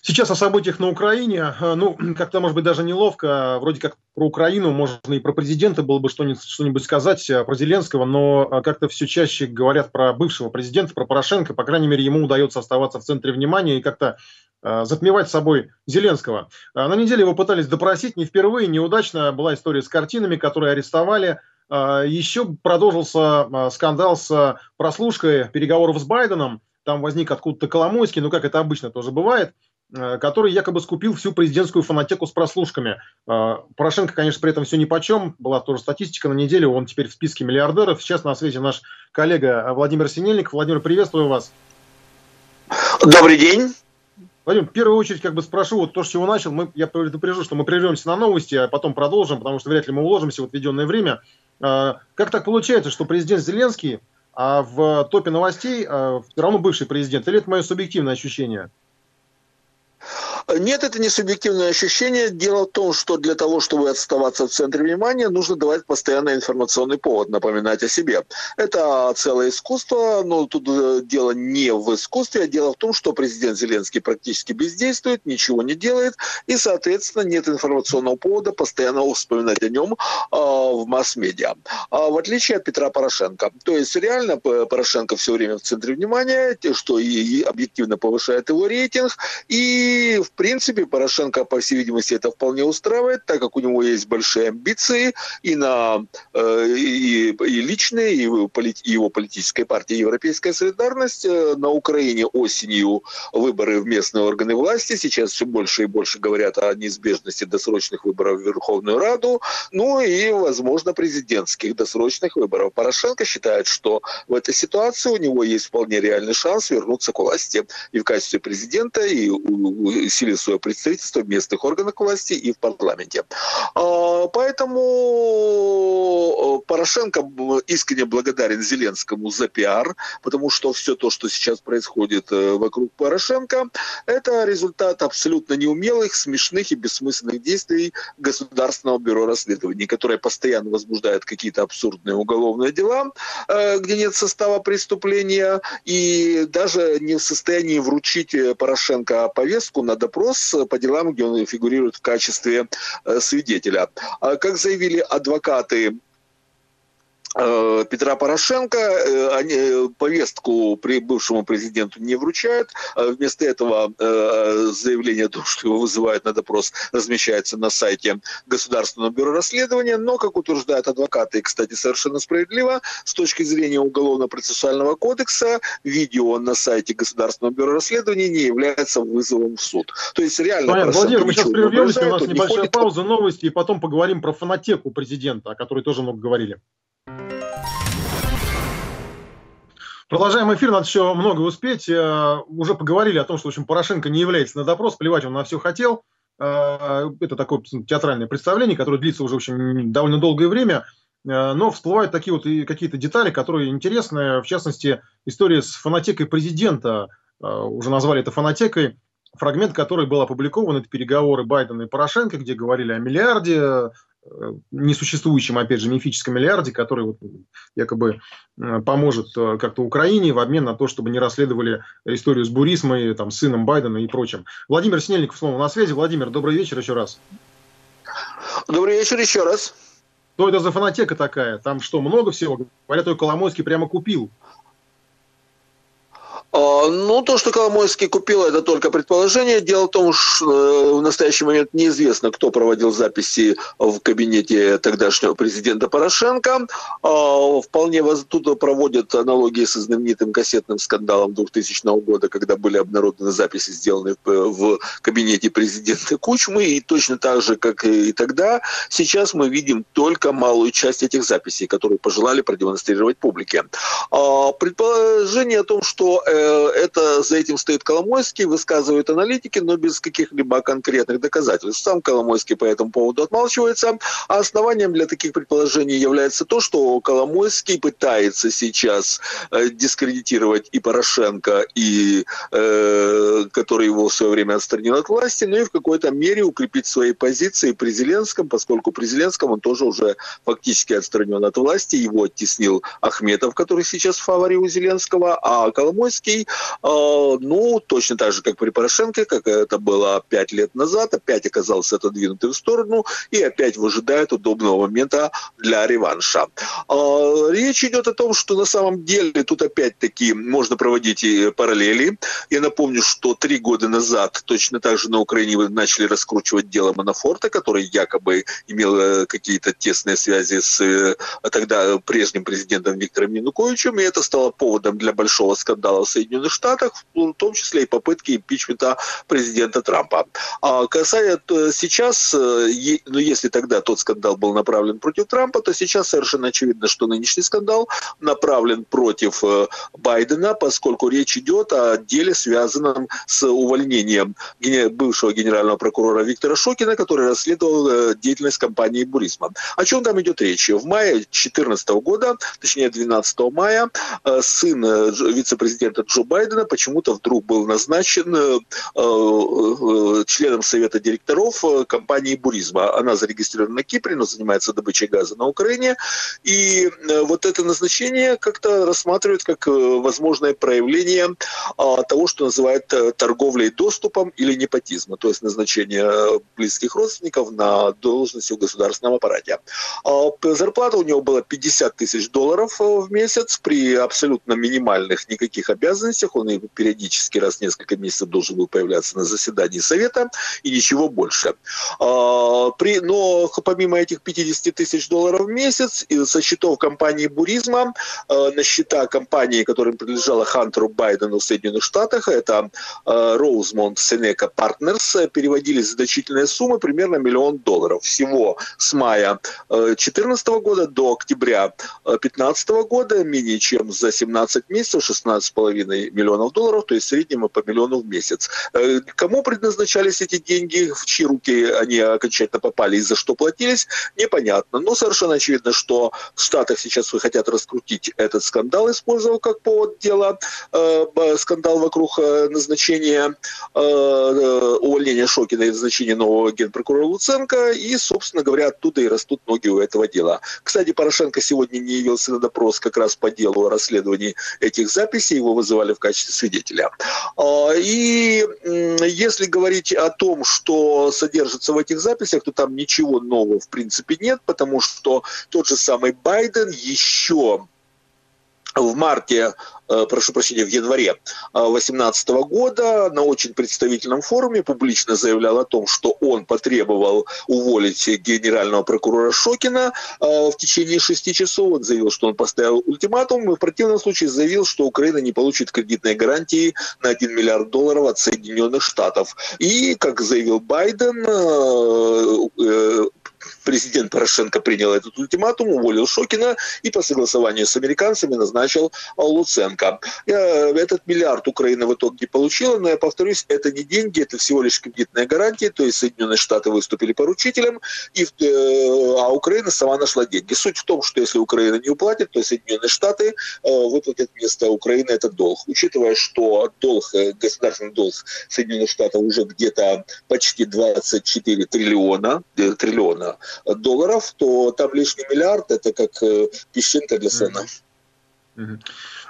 Сейчас о событиях на Украине. Э, ну, как-то, может быть, даже неловко. Вроде как про Украину, можно и про президента было бы что-нибудь, что-нибудь сказать, э, про Зеленского, но э, как-то все чаще говорят про бывшего президента, про Порошенко. По крайней мере, ему удается оставаться в центре внимания и как-то затмевать собой Зеленского. На неделе его пытались допросить не впервые, неудачно. Была история с картинами, которые арестовали. А, Еще продолжился а, скандал с прослушкой переговоров с Байденом. Там возник откуда-то Коломойский, ну как это обычно тоже бывает, а, который якобы скупил всю президентскую фонотеку с прослушками. Порошенко, конечно, при этом все ни по чем. Была тоже статистика на неделю, он теперь в списке миллиардеров. Сейчас на связи наш коллега Владимир Синельников. Владимир, приветствую вас. Добрый день. Вадим, в первую очередь как бы спрошу, вот то, с чего начал, мы, я предупрежу, что мы прервемся на новости, а потом продолжим, потому что вряд ли мы уложимся в отведенное время. А, как так получается, что президент Зеленский а в топе новостей а, все равно бывший президент? Или это мое субъективное ощущение? Нет, это не субъективное ощущение. Дело в том, что для того, чтобы оставаться в центре внимания, нужно давать постоянно информационный повод, напоминать о себе. Это целое искусство, но тут э, дело не в искусстве, а дело в том, что президент Зеленский практически бездействует, ничего не делает, и, соответственно, нет информационного повода постоянно вспоминать о нем э, в масс-медиа. А в отличие от Петра Порошенко. То есть реально Порошенко все время в центре внимания, что и объективно повышает его рейтинг, и в принципе, Порошенко, по всей видимости, это вполне устраивает, так как у него есть большие амбиции и на э, и, и личные, и его политической партии Европейская солидарность. Э, на Украине осенью выборы в местные органы власти. Сейчас все больше и больше говорят о неизбежности досрочных выборов в Верховную Раду, ну и, возможно, президентских досрочных выборов. Порошенко считает, что в этой ситуации у него есть вполне реальный шанс вернуться к власти и в качестве президента, и усилить свое представительство в местных органах власти и в парламенте. А, поэтому э, Порошенко искренне благодарен Зеленскому за пиар, потому что все то, что сейчас происходит э, вокруг Порошенко, это результат абсолютно неумелых, смешных и бессмысленных действий Государственного бюро расследований, которое постоянно возбуждает какие-то абсурдные уголовные дела, э, где нет состава преступления, и даже не в состоянии вручить Порошенко повестку на допрос по делам, где он фигурирует в качестве э, свидетеля. А как заявили адвокаты Э, Петра Порошенко, э, они э, повестку при бывшему президенту не вручают. А вместо этого заявление о том, что его вызывают на допрос, размещается на сайте Государственного бюро расследования. Но, как утверждают адвокаты, и, кстати, совершенно справедливо, с точки зрения Уголовно-процессуального кодекса, видео на сайте Государственного бюро расследования не является вызовом в суд. То есть реально... Понятно. Владимир, мы сейчас прервемся, у нас небольшая ходит... пауза, новости, и потом поговорим про фанатеку президента, о которой тоже много говорили. Продолжаем эфир, надо еще много успеть. Э, уже поговорили о том, что в общем, Порошенко не является на допрос, плевать он на все хотел. Э, это такое театральное представление, которое длится уже в общем, довольно долгое время. но всплывают такие вот какие-то детали, которые интересны. В частности, история с фонотекой президента. Уже назвали это фонотекой. Фрагмент, который был опубликован, это переговоры Байдена и Порошенко, где говорили о миллиарде, Э, несуществующем, опять же, мифическом миллиарде, который вот якобы э, поможет э, как-то Украине в обмен на то, чтобы не расследовали историю с Бурисмой, там, сыном Байдена и прочим. Владимир Снельников снова на связи. Владимир, добрый вечер еще раз. Добрый вечер еще раз. Что это за фанатека такая? Там что, много всего? Говорят, только Коломойский прямо купил. А, ну, то, что Коломойский купил, это только предположение. Дело в том, что э, в настоящий момент неизвестно, кто проводил записи в кабинете тогдашнего президента Порошенко. А, вполне тут проводят аналогии со знаменитым кассетным скандалом 2000 года, когда были обнародованы записи, сделанные в кабинете президента Кучмы. И точно так же, как и тогда, сейчас мы видим только малую часть этих записей, которые пожелали продемонстрировать публике. А, предположение о том, что э, Э, это за этим стоит Коломойский, высказывают аналитики, но без каких-либо конкретных доказательств. Сам Коломойский по этому поводу отмалчивается. А основанием для таких предположений является то, что Коломойский пытается сейчас э, дискредитировать и Порошенко, и э, который его в свое время отстранил от власти, но и в какой-то мере укрепить свои позиции при Зеленском, поскольку при Зеленском он тоже уже фактически отстранен от власти, его оттеснил Ахметов, который сейчас в фаворе у Зеленского, а Коломойский Зеленский, э, ну, точно так же, как при Порошенко, как это было пять лет назад, опять оказался отодвинутый в сторону и опять выжидает удобного момента для реванша. Э, речь идет о том, что на самом деле тут опять-таки можно проводить параллели. Я напомню, что три года назад точно так же на Украине начали раскручивать дело Манафорта, который якобы имел э, какие-то тесные связи с тогда прежним президентом Виктором Януковичем, и это стало поводом для большого скандала в Соединенных Штатах, в том числе и попытки импичмента президента Трампа. А касая сейчас, э, ну если тогда тот скандал был направлен против Трампа, то сейчас совершенно очевидно, что нынешний скандал направлен против э, Байдена, поскольку речь идет о деле, связанном с увольнением бывшего генерального прокурора Виктора Шокина, который расследовал э, деятельность компании Бурисма. О чем там идет речь? В мае 2014 года, точнее 12 мая, сын вице-президента Джо Байдена почему-то вдруг был назначен э, э, членом совета директоров э, компании Буризма. Она зарегистрирована на Кипре, но занимается добычей газа на Украине. И вот это назначение как-то рассматривают как возможное проявление а, того, что называют торговлей доступом или непотизма, то есть назначение близких родственников на должности в государственном аппарате. А, зарплата у него была 50 тысяч долларов в месяц при абсолютно минимальных никаких обязанностях обязанностях, он периодически раз в несколько месяцев должен был появляться на заседании Совета, и ничего больше. А, при, но помимо этих 50 тысяч долларов в месяц, со счетов компании Буризма а, на счета компании, которая принадлежала Хантеру Байдену в Соединенных Штатах, это Роузмонд Сенека Partners, переводились значительные суммы, примерно миллион долларов. Всего с мая 2014 года до октября 2015 года, менее чем за 17 месяцев, 16,5 миллионов долларов, то есть в среднем по миллиону в месяц. Э, кому предназначались эти деньги, в чьи руки они окончательно попали и за что платились, непонятно. Но совершенно очевидно, что в Штатах сейчас хотят раскрутить этот скандал, использовал как повод дела э, скандал вокруг э, назначения увольнения Шокина и назначения нового генпрокурора Луценко, и, собственно говоря, оттуда и растут ноги у этого дела. Кстати, Порошенко сегодня не явился на допрос как раз по делу о расследовании этих записей, его вызывали вызывали в качестве свидетеля. А, и если говорить о том, что содержится в этих записях, то там ничего нового в принципе нет, потому что тот же самый Байден еще в марте, э, прошу прощения, в январе 2018 э, года на очень представительном форуме публично заявлял о том, что он потребовал уволить генерального прокурора Шокина э, в течение шести часов. Он заявил, что он поставил ультиматум и в противном случае заявил, что Украина не получит кредитной гарантии на 1 миллиард долларов от Соединенных Штатов. И, как заявил Байден, президент Порошенко принял этот ультиматум, уволил Шокина и по согласованию с американцами назначил Луценко. Этот миллиард Украина в итоге получила, но я повторюсь, это не деньги, это всего лишь кредитная гарантия, то есть Соединенные Штаты выступили поручителем, и, э, а Украина сама нашла деньги. Суть в том, что если Украина не уплатит, то Соединенные Штаты э, выплатят вместо Украины этот долг. Учитывая, что долг, э, государственный долг Соединенных Штатов уже где-то почти 24 триллиона, триллиона долларов, то там лишний миллиард – это как песчинка для слона.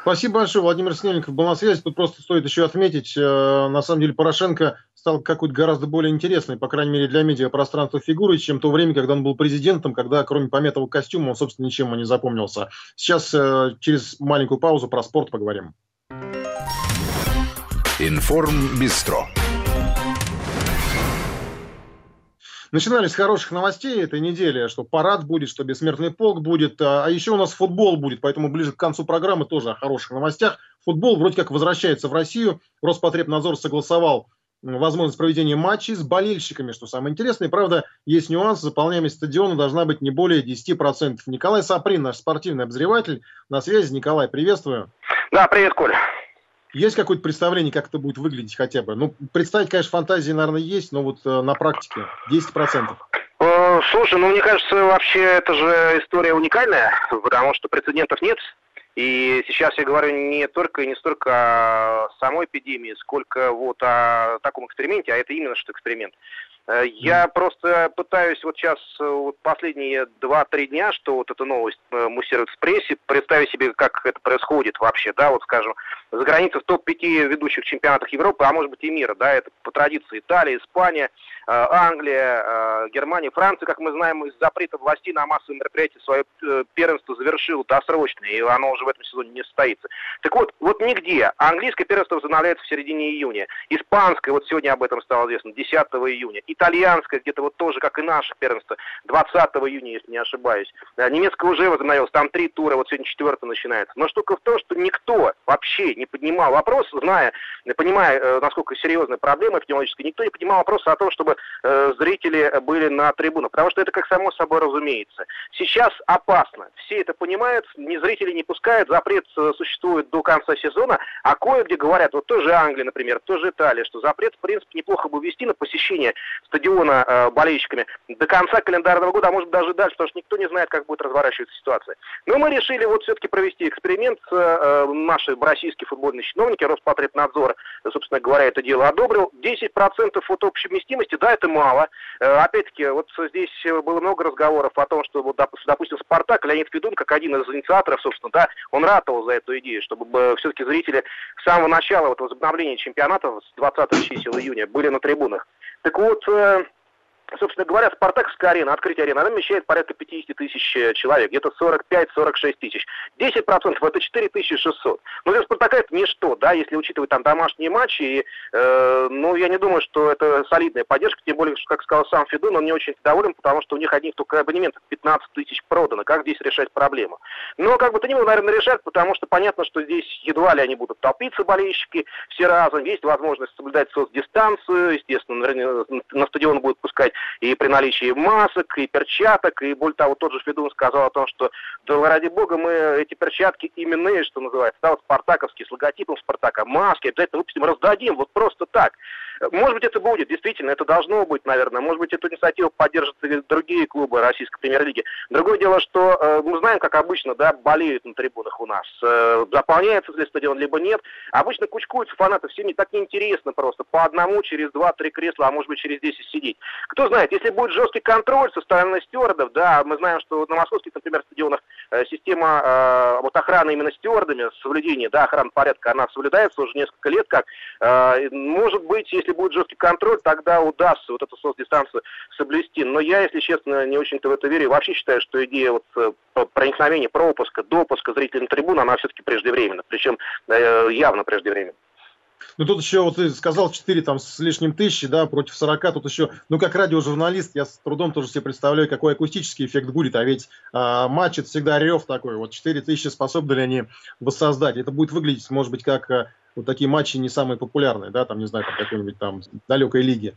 Спасибо большое. Владимир Снельников был на связи. Тут просто стоит еще отметить, на самом деле Порошенко стал какой-то гораздо более интересной, по крайней мере для медиапространства фигурой, чем то время, когда он был президентом, когда кроме пометого костюма он, собственно, ничем не запомнился. Сейчас э, через маленькую паузу про спорт поговорим. Информ Бистро. Начинали с хороших новостей этой недели, что парад будет, что бессмертный полк будет, а, а еще у нас футбол будет, поэтому ближе к концу программы тоже о хороших новостях. Футбол вроде как возвращается в Россию. Роспотребнадзор согласовал возможность проведения матчей с болельщиками, что самое интересное. Правда, есть нюанс, заполняемость стадиона должна быть не более 10%. Николай Саприн, наш спортивный обозреватель, на связи. Николай, приветствую. Да, привет, Коля. Есть какое-то представление, как это будет выглядеть хотя бы? Ну, представить, конечно, фантазии, наверное, есть, но вот э, на практике 10%. Э, слушай, ну мне кажется, вообще это же история уникальная, потому что прецедентов нет. И сейчас я говорю не только и не столько о самой эпидемии, сколько вот о таком эксперименте, а это именно что эксперимент. Э, я просто пытаюсь вот сейчас, э, вот последние 2-3 дня, что вот эта новость э, муссирует в прессе, представить себе, как это происходит вообще, да, вот скажем, за границей в топ-5 ведущих чемпионатах Европы, а может быть и мира, да, это по традиции Италия, Испания, Англия, Германия, Франция, как мы знаем, из запрета властей на массовые мероприятия свое первенство завершило досрочно, и оно уже в этом сезоне не состоится. Так вот, вот нигде. Английское первенство возобновляется в середине июня. Испанское, вот сегодня об этом стало известно, 10 июня итальянское, где-то вот тоже, как и наше первенство, 20 июня, если не ошибаюсь. Немецкое уже возобновилось, там три тура, вот сегодня четвертый начинается. Но штука в том, что никто вообще не поднимал вопрос, зная, понимая, э, насколько серьезная проблема эпидемиологическая, никто не поднимал вопрос о том, чтобы э, зрители были на трибунах, потому что это как само собой разумеется. Сейчас опасно, все это понимают, ни зрители не пускают, запрет э, существует до конца сезона, а кое-где говорят, вот тоже Англия, например, тоже Италия, что запрет, в принципе, неплохо бы ввести на посещение стадиона э, болельщиками до конца календарного года, а может даже дальше, потому что никто не знает, как будет разворачиваться ситуация. Но мы решили вот все-таки провести эксперимент. Э, наши российские футбольные чиновники, Роспотребнадзор, собственно говоря, это дело одобрил. 10% от общей вместимости, да, это мало. Э, опять-таки, вот здесь было много разговоров о том, что, вот, допустим, Спартак, Леонид Федун, как один из инициаторов, собственно, да, он ратовал за эту идею, чтобы э, все-таки зрители с самого начала вот, возобновления чемпионата с 20 чисел июня были на трибунах. Так вот, э, собственно говоря, Спартаковская арена, открытие арены, она вмещает порядка 50 тысяч э, человек, где-то 45-46 тысяч. 10% это 4600. Но для Спартака это ничто, да, если учитывать там домашние матчи. И, э, ну, я не думаю, что это солидная поддержка, тем более, что, как сказал сам Федун, он не очень доволен, потому что у них одних только абонементов 15 тысяч продано. Как здесь решать проблему? Но, как бы то ни было, наверное, решать, потому что понятно, что здесь едва ли они будут толпиться, болельщики, все разом. Есть возможность соблюдать соцдистанцию, естественно, на стадион будут пускать и при наличии масок, и перчаток, и более того, тот же Федун сказал о том, что, да ради бога, мы эти перчатки именные, что называется, да, вот спартаковские, с логотипом Спартака, маски обязательно выпустим, раздадим, вот просто так. Может быть, это будет, действительно, это должно быть, наверное. Может быть, эту инициативу поддержат и другие клубы российской премьер-лиги. Другое дело, что э, мы знаем, как обычно, да, болеют на трибунах у нас. Э, заполняется ли стадион, либо нет. Обычно кучкуются фанаты, все не так неинтересно просто. По одному через два-три кресла, а может быть, через десять сидеть. Кто знает, если будет жесткий контроль со стороны стюардов, да, мы знаем, что на московских, например, стадионах э, система э, вот охраны именно стюардами, соблюдение, да, охраны порядка, она соблюдается уже несколько лет как. Э, может быть, если будет жесткий контроль, тогда удастся вот эту соцдистанцию соблюсти. Но я, если честно, не очень-то в это верю. Вообще считаю, что идея вот э, проникновения, пропуска, допуска зрителей на трибуну, она все-таки преждевременна. Причем э, явно преждевременна. Ну, тут еще, вот ты сказал, 4 там с лишним тысячи, да, против 40, тут еще, ну, как радиожурналист, я с трудом тоже себе представляю, какой акустический эффект будет, а ведь а, матч это всегда рев такой, вот 4 тысячи способны ли они воссоздать, это будет выглядеть, может быть, как вот такие матчи не самые популярные, да, там, не знаю, там какой-нибудь там далекой лиги.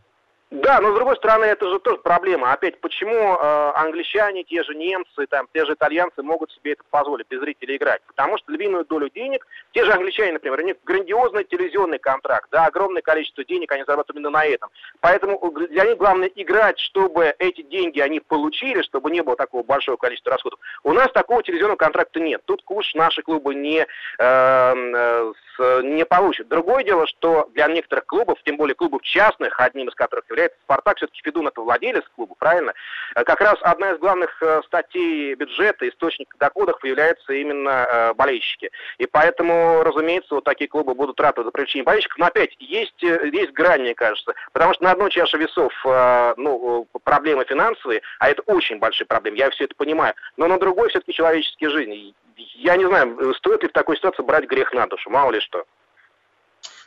Да, но с другой стороны, это же тоже проблема. Опять, почему э, англичане, те же немцы, там, те же итальянцы могут себе это позволить без зрителей играть? Потому что львиную долю денег, те же англичане, например, у них грандиозный телевизионный контракт, да, огромное количество денег они зарабатывают именно на этом. Поэтому для них главное играть, чтобы эти деньги они получили, чтобы не было такого большого количества расходов. У нас такого телевизионного контракта нет. Тут куш наши клубы не, э, э, с, не получат. Другое дело, что для некоторых клубов, тем более клубов частных, одним из которых является Спартак, все-таки Федун это владелец клуба, правильно? Э, как раз одна из главных э, статей бюджета, источник доходов является именно э, болельщики. И поэтому, разумеется, вот такие клубы будут рады за привлечение болельщиков. Но опять, есть, есть грань, мне кажется. Потому что на одной чаше весов ну, проблемы финансовые, а это очень большие проблемы, я все это понимаю. Но на другой все-таки человеческие жизни. Я не знаю, стоит ли в такой ситуации брать грех на душу, мало ли что.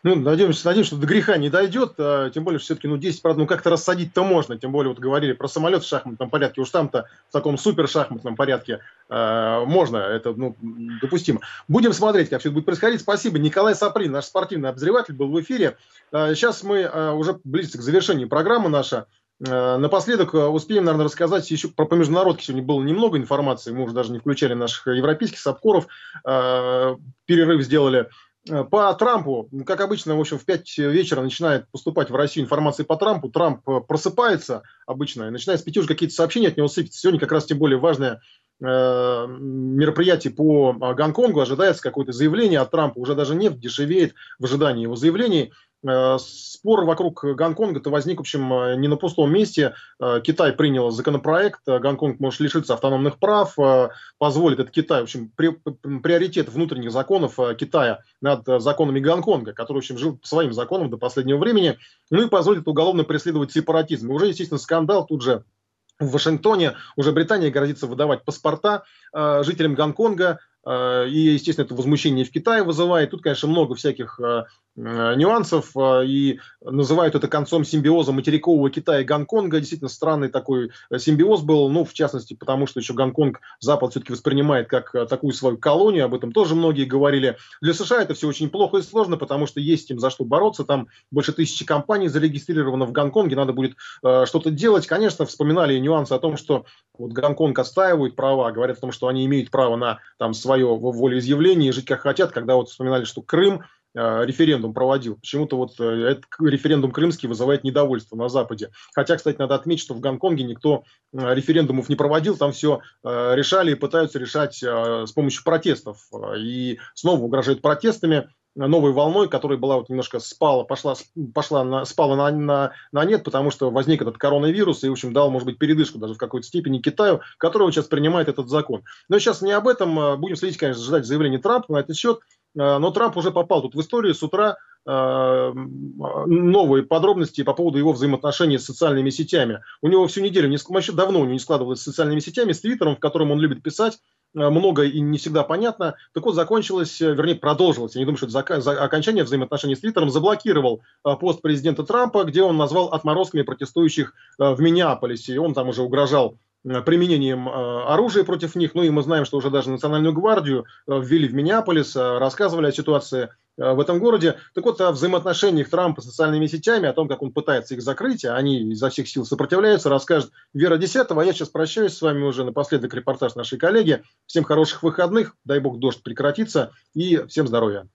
Ну, надеемся, надеемся, что до греха не дойдет, а, тем более, все-таки, ну, 10, правда, ну, как-то рассадить-то можно, тем более, вот говорили про самолет в шахматном порядке, уж там-то в таком супер шахматном порядке э, можно, это, ну, допустимо. Будем смотреть, как все это будет происходить. Спасибо. Николай Саприн, наш спортивный обозреватель, был в эфире. Э, сейчас мы э, уже близится к завершению программы наша. Напоследок успеем, наверное, рассказать еще про по международке. Сегодня было немного информации, мы уже даже не включали наших европейских сапкоров. Перерыв сделали. Э, по Трампу, как обычно, в общем, в 5 вечера начинает поступать в Россию информация по Трампу. Трамп э, просыпается обычно и начинает с пяти уже какие-то сообщения от него сыпятся. Сегодня как раз тем более важное э, мероприятие по Гонконгу. Ожидается какое-то заявление от Трампа. Уже даже нефть дешевеет в ожидании его заявлений. Э, спор вокруг Гонконга-то возник, в общем, э, не на пустом месте. Э, Китай принял законопроект, Гонконг может лишиться автономных прав, позволит это Китай, в общем, приоритет внутренних законов Китая над законами Гонконга, который, в общем, жил по своим законам до последнего времени, ну и позволит уголовно преследовать сепаратизм. И уже, естественно, скандал тут же в Вашингтоне уже Британия грозится выдавать паспорта жителям Гонконга, и, естественно, это возмущение в Китае вызывает. Тут, конечно, много всяких нюансов э, и называют это концом симбиоза материкового Китая и Гонконга. Действительно странный такой э, симбиоз был, ну, в частности, потому что еще Гонконг Запад все-таки воспринимает как такую свою колонию, об этом тоже многие говорили. Для США это все очень плохо и сложно, потому что есть им за что бороться, там больше тысячи компаний зарегистрировано в Гонконге, надо будет э, что-то делать. Конечно, вспоминали нюансы о том, что вот Гонконг отстаивает права, говорят о том, что они имеют право на там свое волеизъявление и жить как хотят, когда вот вспоминали, что Крым Э, референдум проводил. Почему-то вот э, этот референдум крымский вызывает недовольство на Западе. Хотя, кстати, надо отметить, что в Гонконге никто э, референдумов не проводил, там все решали и пытаются решать с помощью протестов. И снова угрожают протестами новой волной, которая была вот немножко спала, пошла, пошла на, спала на, на, на нет, потому что возник этот коронавирус и, в общем, дал, может быть, передышку даже в какой-то степени Китаю, который сейчас принимает этот закон. Но сейчас не об этом. Будем следить, конечно, ждать заявления Трампа на этот счет. Э, но Трамп уже попал тут в историю с утра э, новые подробности по поводу его взаимоотношений с социальными сетями. У него всю неделю, вообще давно у него не складывалось с социальными сетями, с Твиттером, в котором он любит писать, э, много и не всегда понятно. Так вот, закончилось, вернее, продолжилось. Я не думаю, что это за окончание взаимоотношений с Твиттером. Заблокировал пост президента Трампа, где он назвал отморозками протестующих в Миннеаполисе. И он там уже угрожал Э, применением э, оружия против них. Ну и мы знаем, что уже даже Национальную гвардию э, ввели в Миннеаполис, рассказывали о ситуации в этом городе. Так вот, о взаимоотношениях Трампа с социальными сетями, о том, как он пытается их закрыть, а они изо всех сил сопротивляются, расскажет Вера Десятого. А я сейчас прощаюсь с вами уже напоследок репортаж нашей коллеги. Всем хороших выходных, дай бог дождь прекратится и всем здоровья.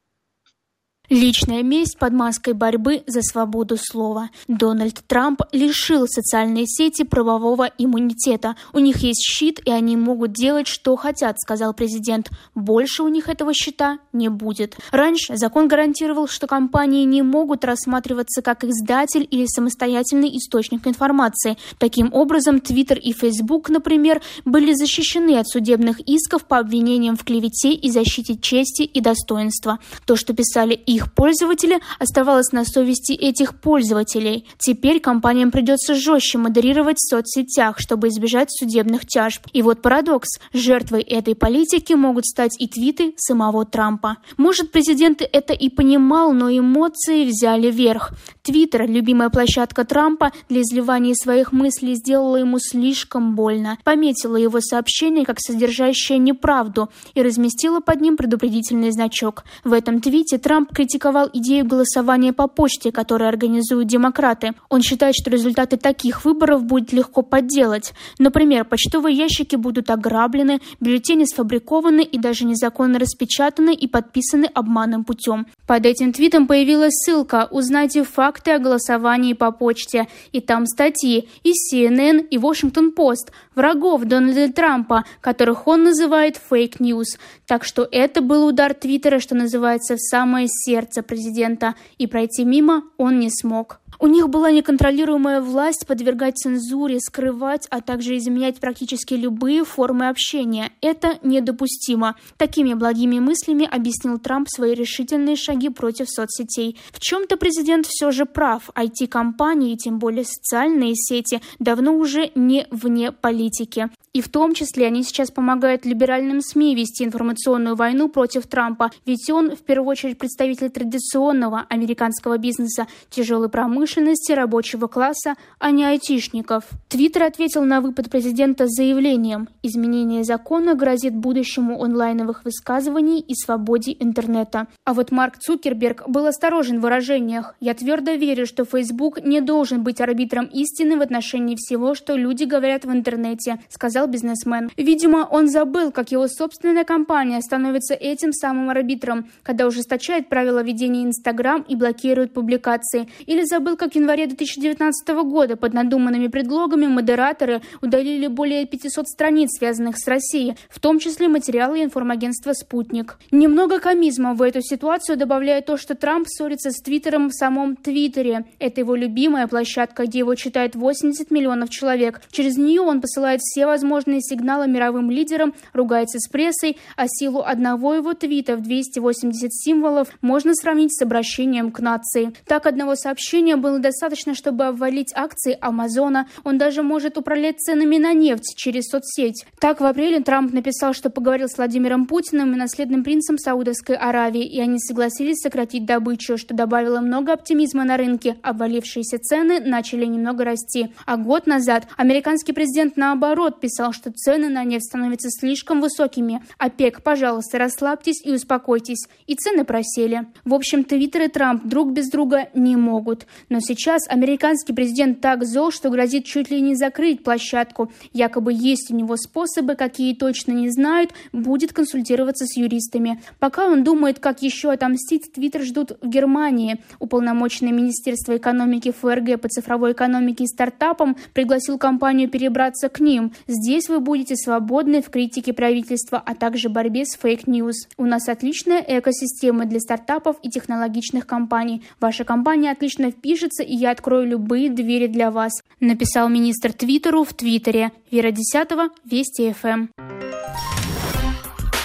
Личная месть под маской борьбы за свободу слова. Дональд Трамп лишил социальные сети правового иммунитета. У них есть щит, и они могут делать, что хотят, сказал президент. Больше у них этого щита не будет. Раньше закон гарантировал, что компании не могут рассматриваться как издатель или самостоятельный источник информации. Таким образом, Твиттер и Фейсбук, например, были защищены от судебных исков по обвинениям в клевете и защите чести и достоинства. То, что писали их пользователи, оставалось на совести этих пользователей. Теперь компаниям придется жестче модерировать в соцсетях, чтобы избежать судебных тяжб. И вот парадокс. Жертвой этой политики могут стать и твиты самого Трампа. Может, президент это и понимал, но эмоции взяли верх. Твиттер, любимая площадка Трампа для изливания своих мыслей, сделала ему слишком больно. Пометила его сообщение как содержащее неправду и разместила под ним предупредительный значок. В этом твите Трамп критиковал идею голосования по почте, которую организуют демократы. Он считает, что результаты таких выборов будет легко подделать. Например, почтовые ящики будут ограблены, бюллетени сфабрикованы и даже незаконно распечатаны и подписаны обманным путем. Под этим твитом появилась ссылка «Узнайте факты о голосовании по почте». И там статьи из CNN и Washington Post, врагов Дональда Трампа, которых он называет fake news. Так что это был удар Твиттера, что называется, в самое сердце президента. И пройти мимо он не смог. У них была неконтролируемая власть подвергать цензуре, скрывать, а также изменять практически любые формы общения. Это недопустимо. Такими благими мыслями объяснил Трамп свои решительные шаги против соцсетей. В чем-то президент все же прав. IT-компании, тем более социальные сети, давно уже не вне политики. И в том числе они сейчас помогают либеральным СМИ вести информационную войну против Трампа, ведь он в первую очередь представитель традиционного американского бизнеса, тяжелой промышленности, рабочего класса, а не айтишников. Твиттер ответил на выпад президента с заявлением «Изменение закона грозит будущему онлайновых высказываний и свободе интернета». А вот Марк Цукерберг был осторожен в выражениях. «Я твердо верю, что Facebook не должен быть арбитром истины в отношении всего, что люди говорят в интернете», сказал бизнесмен. Видимо, он забыл, как его собственная компания становится этим самым арбитром, когда ужесточает правила ведения Инстаграм и блокирует публикации. Или забыл, как в январе 2019 года под надуманными предлогами модераторы удалили более 500 страниц, связанных с Россией, в том числе материалы информагентства «Спутник». Немного комизма в эту ситуацию добавляет то, что Трамп ссорится с Твиттером в самом Твиттере. Это его любимая площадка, где его читает 80 миллионов человек. Через нее он посылает все возможные сигналы мировым лидерам, ругается с прессой, а силу одного его твита в 280 символов можно сравнить с обращением к нации. Так, одного сообщения было достаточно, чтобы обвалить акции Амазона. Он даже может управлять ценами на нефть через соцсеть. Так, в апреле Трамп написал, что поговорил с Владимиром Путиным и наследным принцем Саудовской Аравии, и они согласились сократить добычу, что добавило много оптимизма на рынке. Обвалившиеся цены начали немного расти. А год назад американский президент, наоборот, писал что цены на нефть становятся слишком высокими. ОПЕК, пожалуйста, расслабьтесь и успокойтесь. И цены просели. В общем, Твиттер и Трамп друг без друга не могут. Но сейчас американский президент так зол, что грозит чуть ли не закрыть площадку. Якобы есть у него способы, какие точно не знают, будет консультироваться с юристами. Пока он думает, как еще отомстить, Твиттер ждут в Германии. Уполномоченное Министерство экономики ФРГ по цифровой экономике и стартапам пригласил компанию перебраться к ним. Здесь вы будете свободны в критике правительства, а также борьбе с fake news. У нас отличная экосистема для стартапов и технологичных компаний. Ваша компания отлично впишется, и я открою любые двери для вас», написал министр Твиттеру в Твиттере. Вера Десятого, Вести ФМ.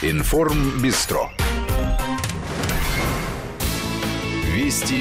Информ Бистро. Вести